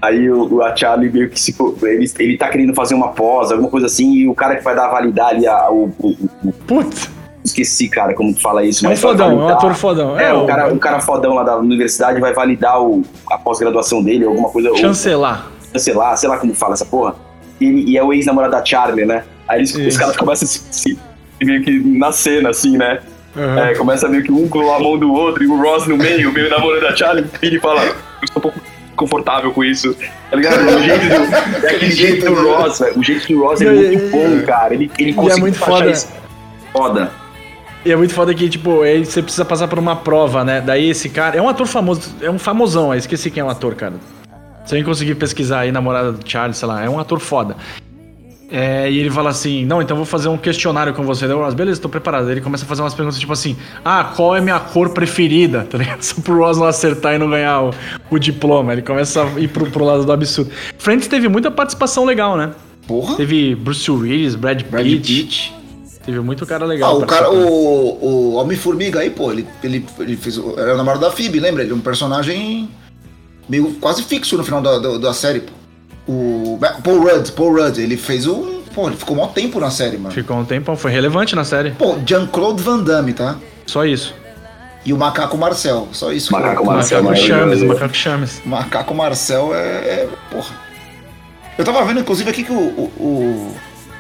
aí o, a Charlie meio que se. Ele, ele tá querendo fazer uma pós, alguma coisa assim, e o cara que vai dar validar ali a, o, o- o- Putz, Esqueci, cara, como tu fala isso. é um fodão, é um validar- ator fodão. É, É, o cara, o cara fodão lá da universidade vai validar o, a pós-graduação dele, alguma coisa. ou- chancelar. sei lá, sei lá como fala essa porra. E, ele- e é o ex-namorado da Charlie, né? Aí eles, os caras começam a se, se- meio que na cena, assim, né? É, começa meio que um com a mão do outro e o Ross no meio, meio namorando a Charlie, vira e fala, eu estou um pouco confortável com isso. Tá ligado? O jeito do, é aquele jeito do Ross, velho. O jeito do Ross é muito bom, cara. Ele, ele conseguiu muito encaixar foda. isso. Foda. E é muito foda que, tipo, aí você precisa passar por uma prova, né? Daí esse cara. É um ator famoso, é um famosão, eu esqueci quem é o ator, cara. Se eu conseguir pesquisar aí, namorada do Charlie, sei lá, é um ator foda. É, e ele fala assim: Não, então eu vou fazer um questionário com você. O Ross, beleza, tô preparado. Ele começa a fazer umas perguntas tipo assim: Ah, qual é minha cor preferida? Tá ligado? Só pro Ross não acertar e não ganhar o, o diploma. Ele começa a ir pro, pro lado do absurdo. Friends teve muita participação legal, né? Porra. Teve Bruce Willis, Brad Pitt. Brad Pitt. Teve muito cara Ah, legal. o cara, o, o Homem-Formiga aí, pô, ele, ele, ele fez. Era o namorado da Phoebe, lembra? Ele é um personagem meio quase fixo no final da, da, da série, pô. O Paul Rudd, Paul Rudd, ele fez um. Pô, ele ficou mó tempo na série, mano. Ficou um tempão, foi relevante na série. Pô, Jean-Claude Van Damme, tá? Só isso. E o Macaco Marcel, só isso. Macaco cara. Marcel, Macaco. Chames, Macaco Chames. Macaco Marcel é, é- Porra. Eu tava vendo, inclusive, aqui que o, o- o-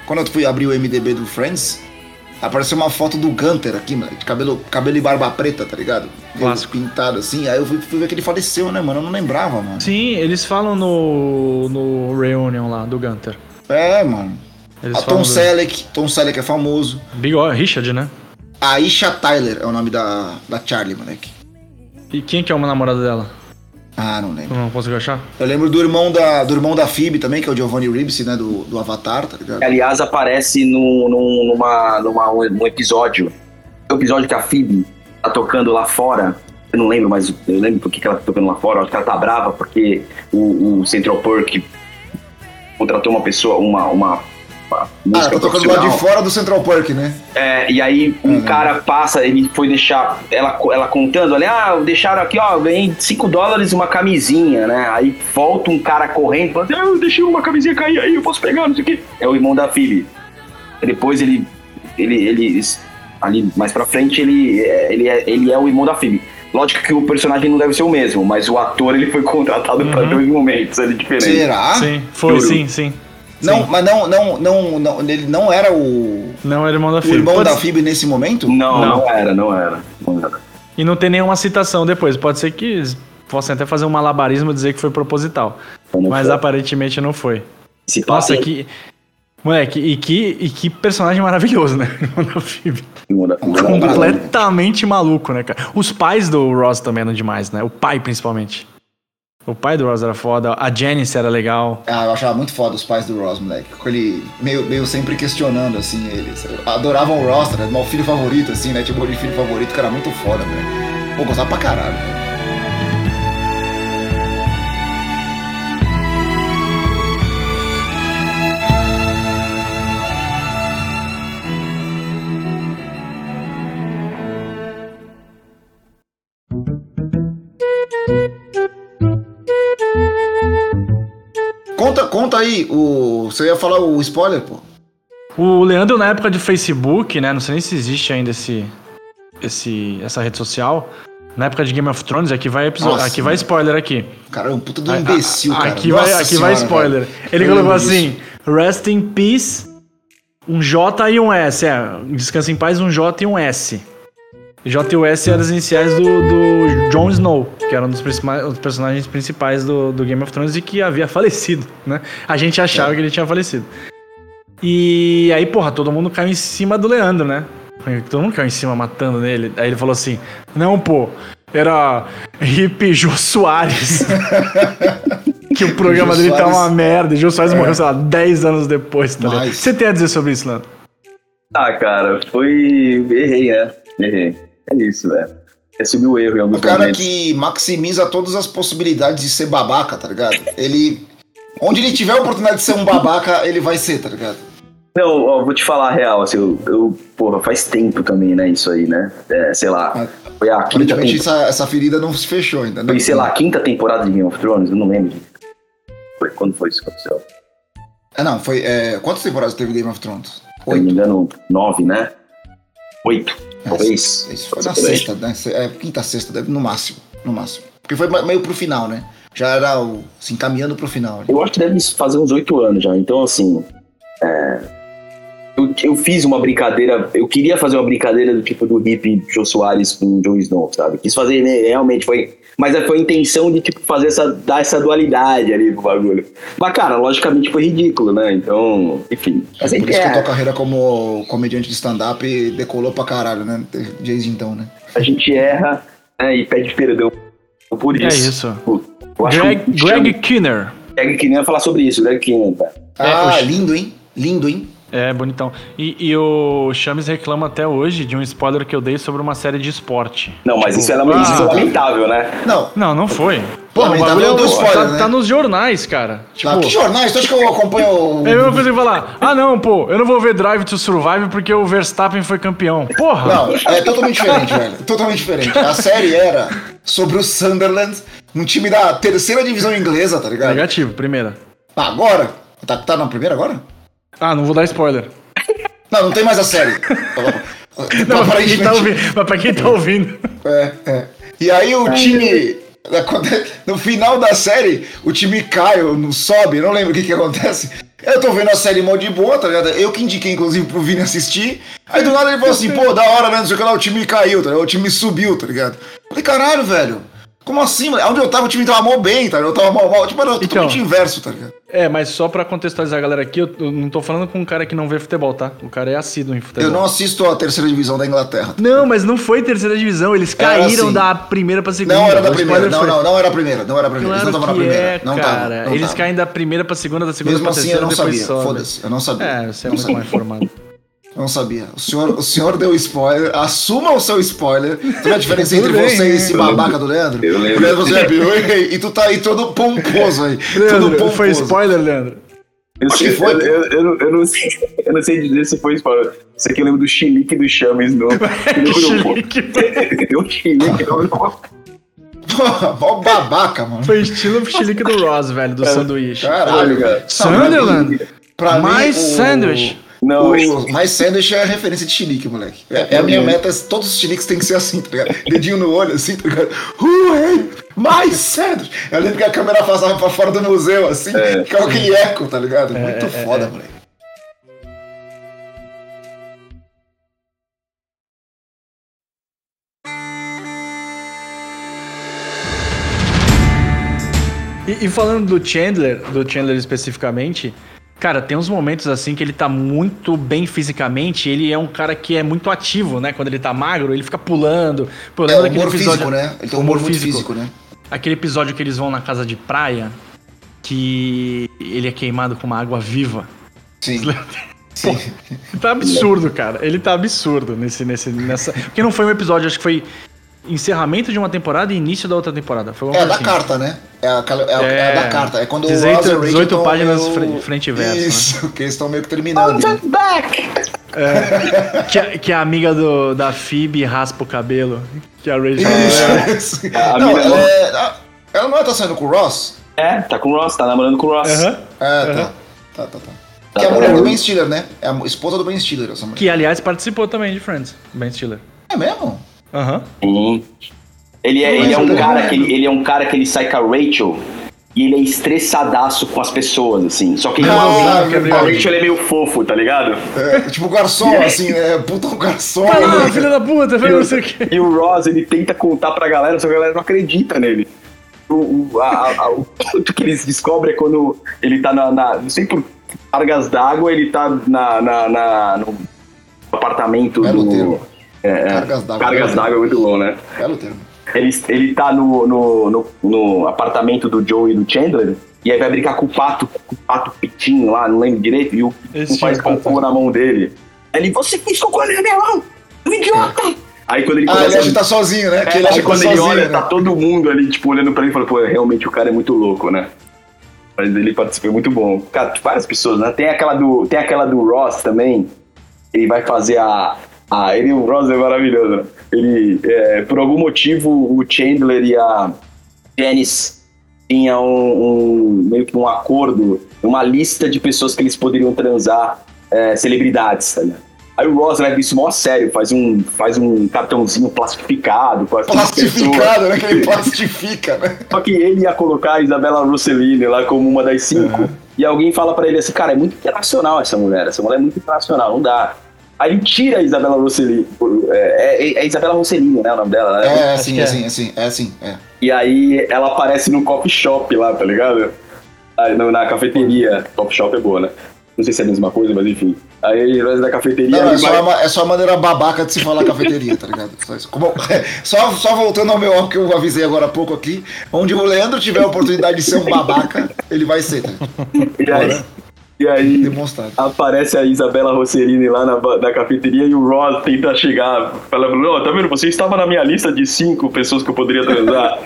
Quando eu fui abrir o MDB do Friends, apareceu uma foto do Gunter aqui, mano, de cabelo, cabelo e barba preta, tá ligado? Clássico. Pintado assim. Aí eu fui, fui ver que ele faleceu, né, mano? Eu não lembrava, mano. Sim, eles falam no, no Reunion lá, do Gunter. É, mano. Eles A falam Tom do- Selleck, Tom Selleck é famoso. Bigode, Richard, né? A Isha Tyler é o nome da, da Charlie, moleque. E quem que é uma namorada dela? Ah, não lembro. Não consigo achar? Eu lembro do irmão da, do irmão da Phoebe também, que é o Giovanni Ribisi, né, do, do Avatar, tá ligado? Aliás, aparece no, num, numa, numa, um episódio. O episódio que a Phoebe tá tocando lá fora. Eu não lembro, mas eu lembro por que que ela tá tocando lá fora. Acho que ela tá brava porque o, o Central Perk contratou uma pessoa, uma, uma, Ah, tá tocando lá de fora do Central Park, né? É, e aí um cara passa, ele foi deixar, ela, ela contando ali, ah, deixaram aqui, ó, ganhei 5 dólares uma camisinha, né? Aí volta um cara correndo, falando, ah, eu deixei uma camisinha cair aí, eu posso pegar, não sei o quê. É o irmão da Phoebe. Depois ele, ele, ele, ali mais pra frente, ele, é- ele, é, ele é o irmão da Phoebe. Lógico que o personagem não deve ser o mesmo, mas o ator ele foi contratado pra dois momentos ali diferentes. Será? Sim, foi, Juro. sim, sim. Não, Sim. mas não, não, não, não, ele não era o, Não era irmão da o Phoebe. irmão Pode da ser- Phoebe nesse momento? Não, Não. não, era, não era. Não era. E não tem nenhuma citação depois. Pode ser que possam até fazer um malabarismo e dizer que foi proposital. Não Mas foi. aparentemente não foi. Se Nossa, passa- que. Moleque, e que, e que personagem maravilhoso, né? Irmão da Phoebe. Irmão da Phoebe. Completamente maluco, né, cara? Os pais do Ross também eram demais, né? O pai, principalmente. O pai do Ross era foda, a Janice era legal. Ah, eu achava muito foda os pais do Ross, moleque. Com ele meio, meio sempre questionando, assim, eles. Adoravam o Ross, era meu filho favorito, assim, né? Tipo, de filho favorito, que era muito foda, velho. Pô, gostava pra caralho, velho. Conta, conta aí, o. Você ia falar o spoiler, pô. O Leandro, na época de Facebook, né? Não sei nem se existe ainda esse, esse, essa rede social. Na época de Game of Thrones, aqui vai, episo- Nossa, aqui vai spoiler aqui. Cara, é um puta do A- a- imbecil, cara. Aqui, vai, aqui vai senhora, spoiler. velho. Ele Eu colocou assim: Rest in Peace, um J e um S. É, descansa em paz, um J e um S. J e o S eram as iniciais do, do Jon Snow, que era um dos, dos personagens principais do, do Game of Thrones e que havia falecido, né? A gente achava É. que ele tinha falecido. E aí, porra, todo mundo caiu em cima do Leandro, né? Todo mundo caiu em cima matando nele. Aí ele falou assim: Não, pô, era Hip Jô Soares. que o programa dele tá Soares- uma merda. E Jô Soares morreu, sei lá, 10 anos depois, tá ligado? O Mas- que você tem a dizer sobre isso, Leandro? Ah, cara, foi. Errei, né? Errei. É isso, velho. Assumi o erro em alguns O cara momentos. que maximiza todas as possibilidades de ser babaca, tá ligado? Ele. Onde ele tiver a oportunidade de ser um babaca, ele vai ser, tá ligado? Não, ó, vou te falar a real, assim, eu, eu, porra, faz tempo também, né, isso aí, né? É, sei lá, foi a quinta temporada. essa, essa ferida não se fechou ainda, né? Foi, sei lá, a quinta temporada de Game of Thrones, eu não lembro. Foi, quando foi isso que aconteceu? É, não, foi. É, quantas temporadas teve Game of Thrones? Se eu não me Oito. engano, nove, né? Oito, É, talvez. Isso foi na sexta, né? É, quinta, sexta, deve- no máximo. No máximo. Porque foi meio pro final, né? Já era o, se encaminhando pro final. né? Eu acho que deve fazer uns oito anos já, então assim. É... Eu, eu fiz uma brincadeira, eu queria fazer uma brincadeira do tipo do hip Joe Soares com o Jon Snow, sabe? Quis fazer, né, realmente, foi. Mas foi a intenção de, tipo, fazer essa, dar essa dualidade ali pro bagulho. Mas, cara, logicamente foi ridículo, né? Então, enfim. Mas Por sempre isso que a tua é. carreira como comediante de stand-up decolou pra caralho, né? Desde então, né? A gente erra né, e pede perdão por É isso. isso. Eu Greg, Greg Kinner. Greg Kinnear vai falar sobre isso, Greg Kinnear, tá? Ah, o- lindo, hein? Lindo, hein? É, bonitão. E, e o Chames reclama até hoje de um spoiler que eu dei sobre uma série de esporte. Não, mas isso, é, isso é ah, lamentável, né? Não. Não, não foi. Pô, o lamentável bagulho é é spoiler, tá, né? tá nos jornais, cara. Tipo, Ah, que jornais? Tu acha que eu acompanho o. é a mesma coisa que falar, ah não, pô, eu não vou ver Drive to Survive porque o Verstappen foi campeão. Porra! Não, é totalmente diferente, velho. Totalmente diferente. A série era sobre o Sunderland, um time da terceira divisão inglesa, tá ligado? Negativo, primeira. Ah, agora? Tá, tá na primeira agora? Ah, não vou dar spoiler. Não, não tem mais a série. Não, pra quem tá ouvindo. Mas pra quem tá ouvindo. É, é. E aí o time. No final da série, o time cai, ou não sobe, não lembro o que que acontece. Eu tô vendo a série mó de boa, tá ligado? Eu que indiquei, inclusive, pro Vini assistir. Aí do nada ele falou assim, pô, da hora, né? Não sei o que lá, o time caiu, tá ligado? O time subiu, tá ligado? Falei, caralho, velho. Como assim, mano? Onde eu tava, o time tava mó bem, tá? Eu tava mal, mal. Tipo, era totalmente inverso, tá ligado? É, mas só pra contextualizar a galera aqui, eu, eu não tô falando com um cara que não vê futebol, tá? O cara é assíduo em futebol. Eu não assisto a terceira divisão da Inglaterra. Não, mas não foi terceira divisão, eles caíram assim. da primeira pra segunda. Não era da primeira, não, não, não era a primeira, não era a primeira. Claro Eles não estavam na primeira. é, não cara. tava, não eles tava. caem da primeira pra segunda, da segunda Mesmo pra assim, eu terceira, não depois sabia. sobe. Foda-se, eu não sabia. É, você é Não muito sabia. mal informado. Não sabia. O senhor, o senhor deu spoiler, assuma o seu spoiler. Tu vê a diferença entre bem, você e esse babaca do Leandro? Eu lembro. O Leandro você abriu, e, e tu tá aí todo pomposo aí. todo Leandro, pomposo. foi spoiler, Leandro? Eu, sei- foi, eu, eu, eu não- eu não sei, eu não sei dizer se foi spoiler. Isso aqui eu lembro do chilique do Chames no, grupo. Deu um chilique no. Porra, mó babaca, mano. Foi estilo chilique do Ross, velho, do sanduíche. Caralho, cara. Sunderland? Pra mim, Mais o- sanduíche. Não, O mais sanduíche é a referência de chilique, moleque. É, é a minha meta, todos os chiliques tem que ser assim, tá ligado? Dedinho no olho, assim, tá ligado? Uh, hey, mais sanduíche! Eu lembro que a câmera passava pra fora do museu, assim, É. ficava aquele eco, tá ligado? Muito foda, moleque. E, e falando do Chandler, do Chandler especificamente, cara, tem uns momentos assim que ele tá muito bem fisicamente. Ele é um cara que é muito ativo, né? Quando ele tá magro, ele fica pulando. Pô, É, humor episódio- físico, né? Ele tem um humor muito físico, né? Aquele episódio que eles vão na casa de praia, que ele é queimado com uma água viva. Sim. Sim. Tá absurdo, cara. Ele tá absurdo nesse, nesse, nessa. Porque não foi um episódio, acho que foi encerramento de uma temporada e início da outra temporada. Foi É a da assim. carta, né? É a, é a- é a da carta. É quando 18 o Ross e o Rachel 18 tão páginas meio- fre- frente e verso, né? Isso, que eles estão meio que terminando. né? Que, a- que a amiga do, da Phoebe raspa o cabelo. Que a Rachel. Isso. A Não, ela, não- é, ela não é tá saindo com o Ross? É, tá com o Ross, tá namorando com o Ross. Aham. É, tá. Tá, tá, tá. Que é a mulher do Ben Stiller, né? É a esposa do Ben Stiller, essa mulher. Que, aliás, participou também de Friends, Ben Stiller. É mesmo? Aham. Sim. Ele é, ele é um cara que ele, ele é um cara que ele sai com a Rachel e ele é estressadaço com as pessoas, assim. Só que ele, Ah, a verdade. Rachel é meio fofo, tá ligado? É, tipo garçom, assim, né? Puta um garçom. Vai lá, né? filha da puta, vai não sei o quê. E o Ross, ele tenta contar pra galera, só que a galera não acredita nele. O, o, a- a- o ponto que eles descobrem é quando ele tá na. na- não sei por cargas d'água, ele tá na, na, na- no apartamento Belo do. termo. É, é, Cargas d'água. Cargas d'água é muito bom, né? Belo termo. Ele, ele tá no, no, no, no apartamento do Joe e do Chandler, e aí vai brincar com o pato, com o pato pitinho lá, não lembro direito, e o Esse o faz pato. cocô na mão dele. Aí ele, você fez cocô na minha mão, um idiota! Aí quando ele Ah, ele começa acha que tá sozinho, né? Que é, ele acha aí que tá quando ele sozinho, olha, né? tá todo mundo ali, tipo, olhando pra ele e fala, pô, realmente o cara é muito louco, né? Mas ele participou muito bom. Cara, várias pessoas, né? Tem aquela do, tem aquela do Ross também. Ele vai fazer a. a ele, o Ross é maravilhoso, né? Ele, é, por algum motivo, o Chandler e a Janice tinham um, um- meio que um acordo, uma lista de pessoas que eles poderiam transar, é, celebridades, tá ligado? Aí o Ross leva isso mó sério, faz um, faz um cartãozinho plastificado com. Plastificado, né? Que ele plastifica, né? Só que ele ia colocar a Isabela Rossellini lá como uma das cinco. E alguém fala pra ele assim, cara, é muito internacional essa mulher, essa mulher é muito internacional, não dá. Aí tira a Isabela Rossellini. É, é, é Isabela Rossellini, né? O nome dela, né? É, é assim, é é. assim, é assim, é assim, é. E aí ela aparece no coffee shop lá, tá ligado? Aí, no- na cafeteria. Coffee shop é boa, né? Não sei se é a mesma coisa, mas enfim. Aí ele vai da cafeteria. Não, é só, vai- uma, é só a maneira babaca de se falar cafeteria, tá ligado? Só, isso. Como- só, só voltando ao meu que eu avisei agora há pouco aqui, onde o Leandro tiver a oportunidade de ser um babaca, ele vai ser, tá ligado? E aí. E aí Demonstrado. aparece a Isabela Rosserini lá na, na cafeteria e o Ross tenta chegar. Fala, ó, tá vendo? Você estava na minha lista de cinco pessoas que eu poderia transar.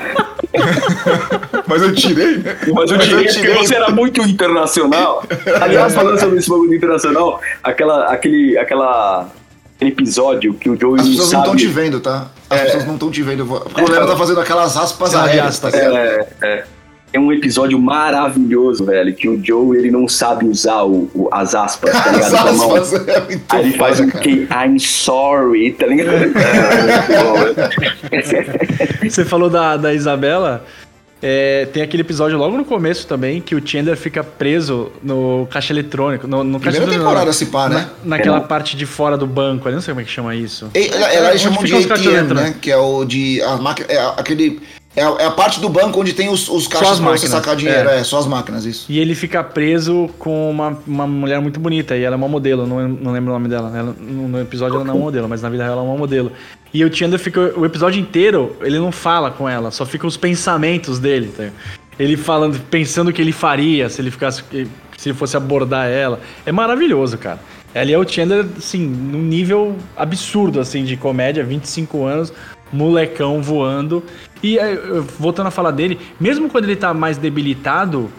Mas eu tirei, né? Mas eu tirei porque você era muito internacional. Aliás, falando sobre esse bagulho internacional, aquela, aquele, aquela, aquele episódio que o Joey As não pessoas não sabe... estão te vendo, tá? As pessoas não estão te vendo. eu Porque o Leandro tá fazendo aquelas aspas de aéreas, tá aspas. ligado? É, é. É um episódio maravilhoso, velho, que o Joe ele não sabe usar o, o- as aspas, tá ligado? As Com a mão. aspas é muito Aí ele faz um cara. que I'm sorry, tá ligado? É, bom. Você falou da, da Isabela. é, tem aquele episódio logo no começo também que o Chandler fica preso no caixa eletrônico. No, no caixa Primeira eletrônico, temporada, se pá, né? na- naquela É. parte de fora do banco ali, não sei como é que chama isso. E- Ela, ela É, onde chamam de ATM, né? eletrônicos. Que é o de. A máquina, é aquele. É a, é a parte do banco onde tem os, os caixas as pra você sacar dinheiro. é. É. só as máquinas, isso. E ele fica preso com uma, uma mulher muito bonita. E ela é uma modelo, não, não lembro o nome dela. Ela- no, episódio ela não é uma modelo, mas na vida real ela é uma modelo. E o Chandler fica. O episódio inteiro, ele não fala com ela, só ficam os pensamentos dele. tá? Ele falando, pensando o que ele faria se ele ficasse. Se ele fosse abordar ela. É maravilhoso, cara. Ali é o Chandler, assim, num nível absurdo, assim, de comédia, 25 anos, molecão voando. E é, voltando a falar dele, mesmo quando ele tá mais debilitado,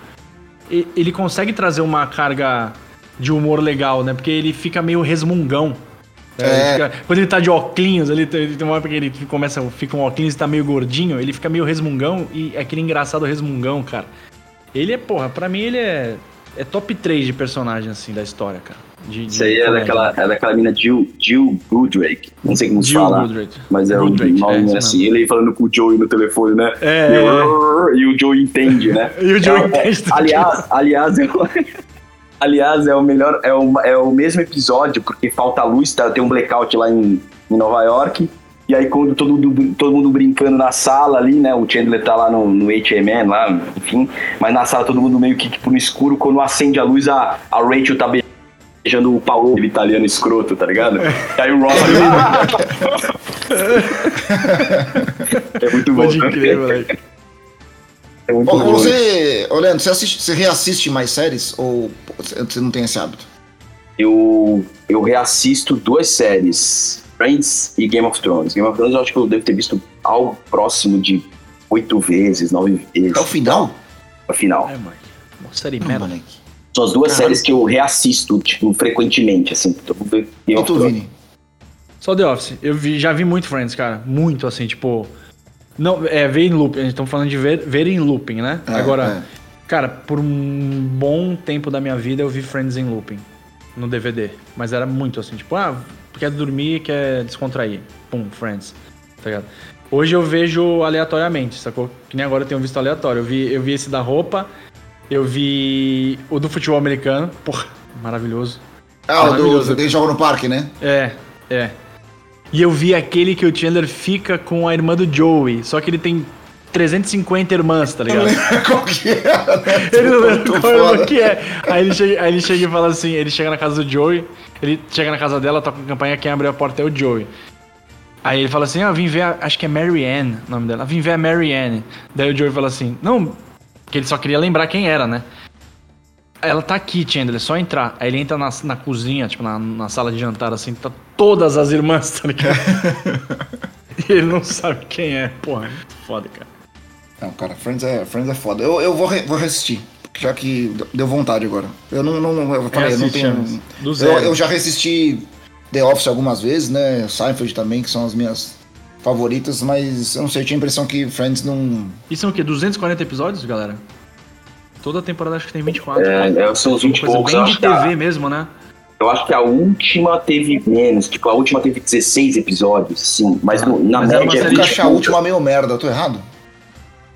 ele consegue trazer uma carga de humor legal, né? Porque ele fica meio resmungão. né? Ele É. fica- quando ele tá de óculos, ele, tem ele tem uma época que ele começa, fica um óculos e tá meio gordinho, ele fica meio resmungão e é aquele engraçado resmungão, cara. Ele é, porra, pra mim ele é, é top 3 de personagem, assim, da história, cara. De, de Isso aí é daquela, é daquela mina Jill, Jill Goodrake. Não sei como se fala. Goodrake. Mas é Goodrake, o é, nome isso assim. Ele falando com o Joey no telefone, né? É, e, é, o, e o Joey entende, né? E o Joey É, é, entende Aliás, aliás, é o- aliás, é o melhor. É o, é o mesmo episódio, porque falta luz, tá, tem um blackout lá em, em Nova York. E aí, quando todo mundo, todo mundo brincando na sala ali, né? O Chandler tá lá no, no HMN, lá, enfim. Mas na sala todo mundo meio que tipo, no escuro. Quando acende a luz, a, a Rachel tá beijando o Paulo, o italiano escroto, tá ligado? E aí o Ross fala, "Ah!" É muito bom. Pode crer, moleque. É muito Ô, bom. você, ô Leandro, você, assiste, você reassiste mais séries ou você não tem esse hábito? eu, eu reassisto duas séries, Friends e Game of Thrones. Game of Thrones eu acho que eu devo ter visto algo próximo de oito vezes, nove vezes. É o final? No final. É, moleque. Uma série merda. moleque. São as duas Caralho. séries que eu reassisto, tipo, frequentemente, assim. Eu E tu, Thrones. Vini? Só The Office. Eu vi- já vi muito Friends, cara. Muito, assim, tipo... Não, é, ver em looping. A gente tá falando de ver, ver em looping, né? É, Agora, cara, por um bom tempo da minha vida eu vi Friends em looping. No DVD. Mas era muito assim, tipo, ah, quer dormir, quer descontrair. Pum, Friends. Tá ligado? Hoje eu vejo aleatoriamente, sacou? Que nem agora eu tenho visto aleatório. Eu vi, eu vi esse da roupa, eu vi o do futebol americano. Porra, maravilhoso. Ah, o do, Maravilhoso. jogam no parque, né? É, é. E eu vi aquele que o Chandler fica com a irmã do Joey, só que ele tem 350 irmãs, tá ligado? Qual que é? né? Ele não lembra qual foda. que é. Aí ele, chega, aí ele chega e fala assim, ele chega na casa do Joey, ele chega na casa dela, toca a campanha, quem abre a porta é o Joey. Aí ele fala assim, ah, vim ver, a, acho que é Mary Ann, o nome dela, vim ver a Mary Ann. Daí o Joey fala assim, não, que ele só queria lembrar quem era, né? Ela tá aqui, Chandler, é só entrar. Aí ele entra na, na cozinha, tipo, na, na sala de jantar, assim, tá todas as irmãs, tá ligado? e ele não sabe quem é. Porra, é muito foda, cara. Não, cara, Friends é, Friends é foda. Eu, eu vou, re, vou reassistir. Já que deu vontade agora. Eu não, não, eu falei, eu não tenho. Eu, zero. eu já reassisti The Office algumas vezes, né? Seinfeld também, que são as minhas favoritas, mas eu não sei, eu tinha a impressão que Friends não. E são o quê? 240 episódios, galera? Toda temporada acho que tem 24. É, né? é, são uns 20 e Coisa poucos, bem de acho que a- TV mesmo, né? Eu acho que a última teve menos, tipo, a última teve 16 episódios, sim. Mas no- na mas média é série Eu 20 achar a última meio merda, eu tô errado?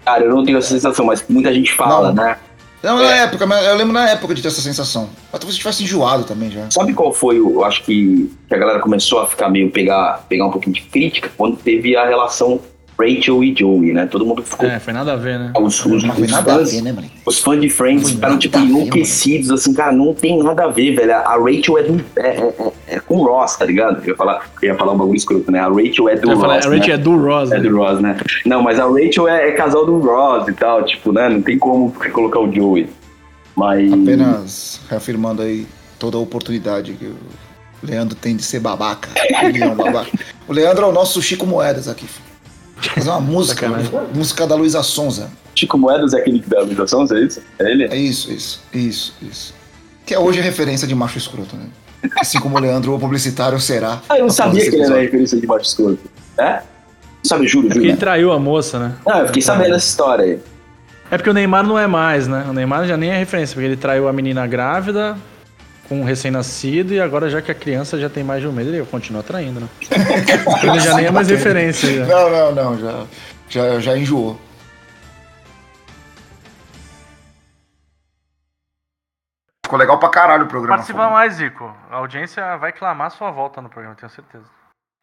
Cara, eu não tenho essa sensação, mas muita gente fala, Não. né? Não, na época, mas eu lembro na época de ter essa sensação. Mas talvez eu tivesse enjoado também já. Sabe qual foi, o- eu acho que, que a galera começou a ficar meio pegar, pegar um pouquinho de crítica quando teve a relação Rachel e Joey, né? Todo mundo ficou. É, foi nada a ver, né? Os, os, Não foi os nada a fãs, ver, né, os fãs de Friends ficaram, tipo, enlouquecidos, assim, cara, não tem nada a ver, velho. A Rachel é, do, é, é, é- é com o Ross, tá ligado? Eu ia falar, eu ia falar um bagulho escroto, né? A Rachel é do ia falar, Ross. a Rachel né? é do Ross, É né? do Ross, né? Não, mas a Rachel é, é casal do Ross e tal, tipo, né? Não tem como colocar o Joey. Mas. Apenas reafirmando aí toda a oportunidade que o Leandro tem de ser babaca. Ele é um babaca. O Leandro é o nosso Chico Moedas aqui. filho. Fazer uma música, Sacanagem. música da Luísa Sonza. Chico Moedas é aquele que dá a imitação, é isso? É ele? É isso, isso, isso, isso. Que é hoje a referência de macho escroto, né? Assim como o Leandro, o publicitário, será. Ah, eu não sabia que ele era episódio. referência de baixo escuro. É? Sabe, juro, juro. ele traiu a moça, né? Ah, eu fiquei sabendo dessa história aí. É porque o Neymar não é mais, né? O Neymar já nem é referência, porque ele traiu a menina grávida com um recém-nascido e agora já que a criança já tem mais de um mês, ele continua traindo, né? ele já nem é mais referência. Já. Não, não, não, já, já, já enjoou. Ficou legal pra caralho o programa. Participa mais, Zico. A audiência vai clamar sua volta no programa, tenho certeza.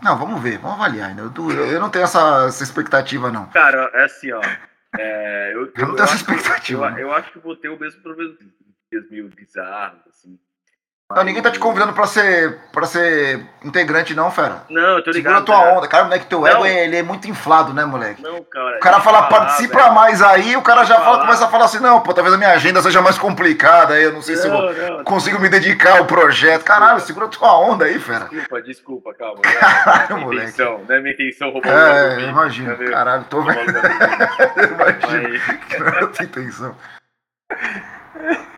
Não, vamos ver, vamos avaliar ainda. Eu, du- eu não tenho essa, essa expectativa, não. Cara, é assim, ó. É, eu, Eu não tenho essa acho que- expectativa, Eu, não. eu acho que vou ter o mesmo problema dias meio bizarros, assim. Não, ninguém tá te convidando pra ser, pra ser integrante, não, fera. Não, eu tô Segura ligado. a tua cara. onda. Cara, moleque, teu Não. ego ele é muito inflado, né, moleque? Não, cara. O cara fala, eu falar, participa velho. mais aí, o cara já eu fala, falar. começa a falar assim, não, pô, talvez a minha agenda seja mais complicada, aí eu não sei se eu Não, não. consigo me dedicar ao projeto. Caralho, segura a tua onda aí, fera. Desculpa, desculpa, calma. Não, não é minha moleque. intenção, não é minha intenção roubar É, Vini, imagino, entendeu? caralho, tô vendo. Imagino Mas- não a tua intenção.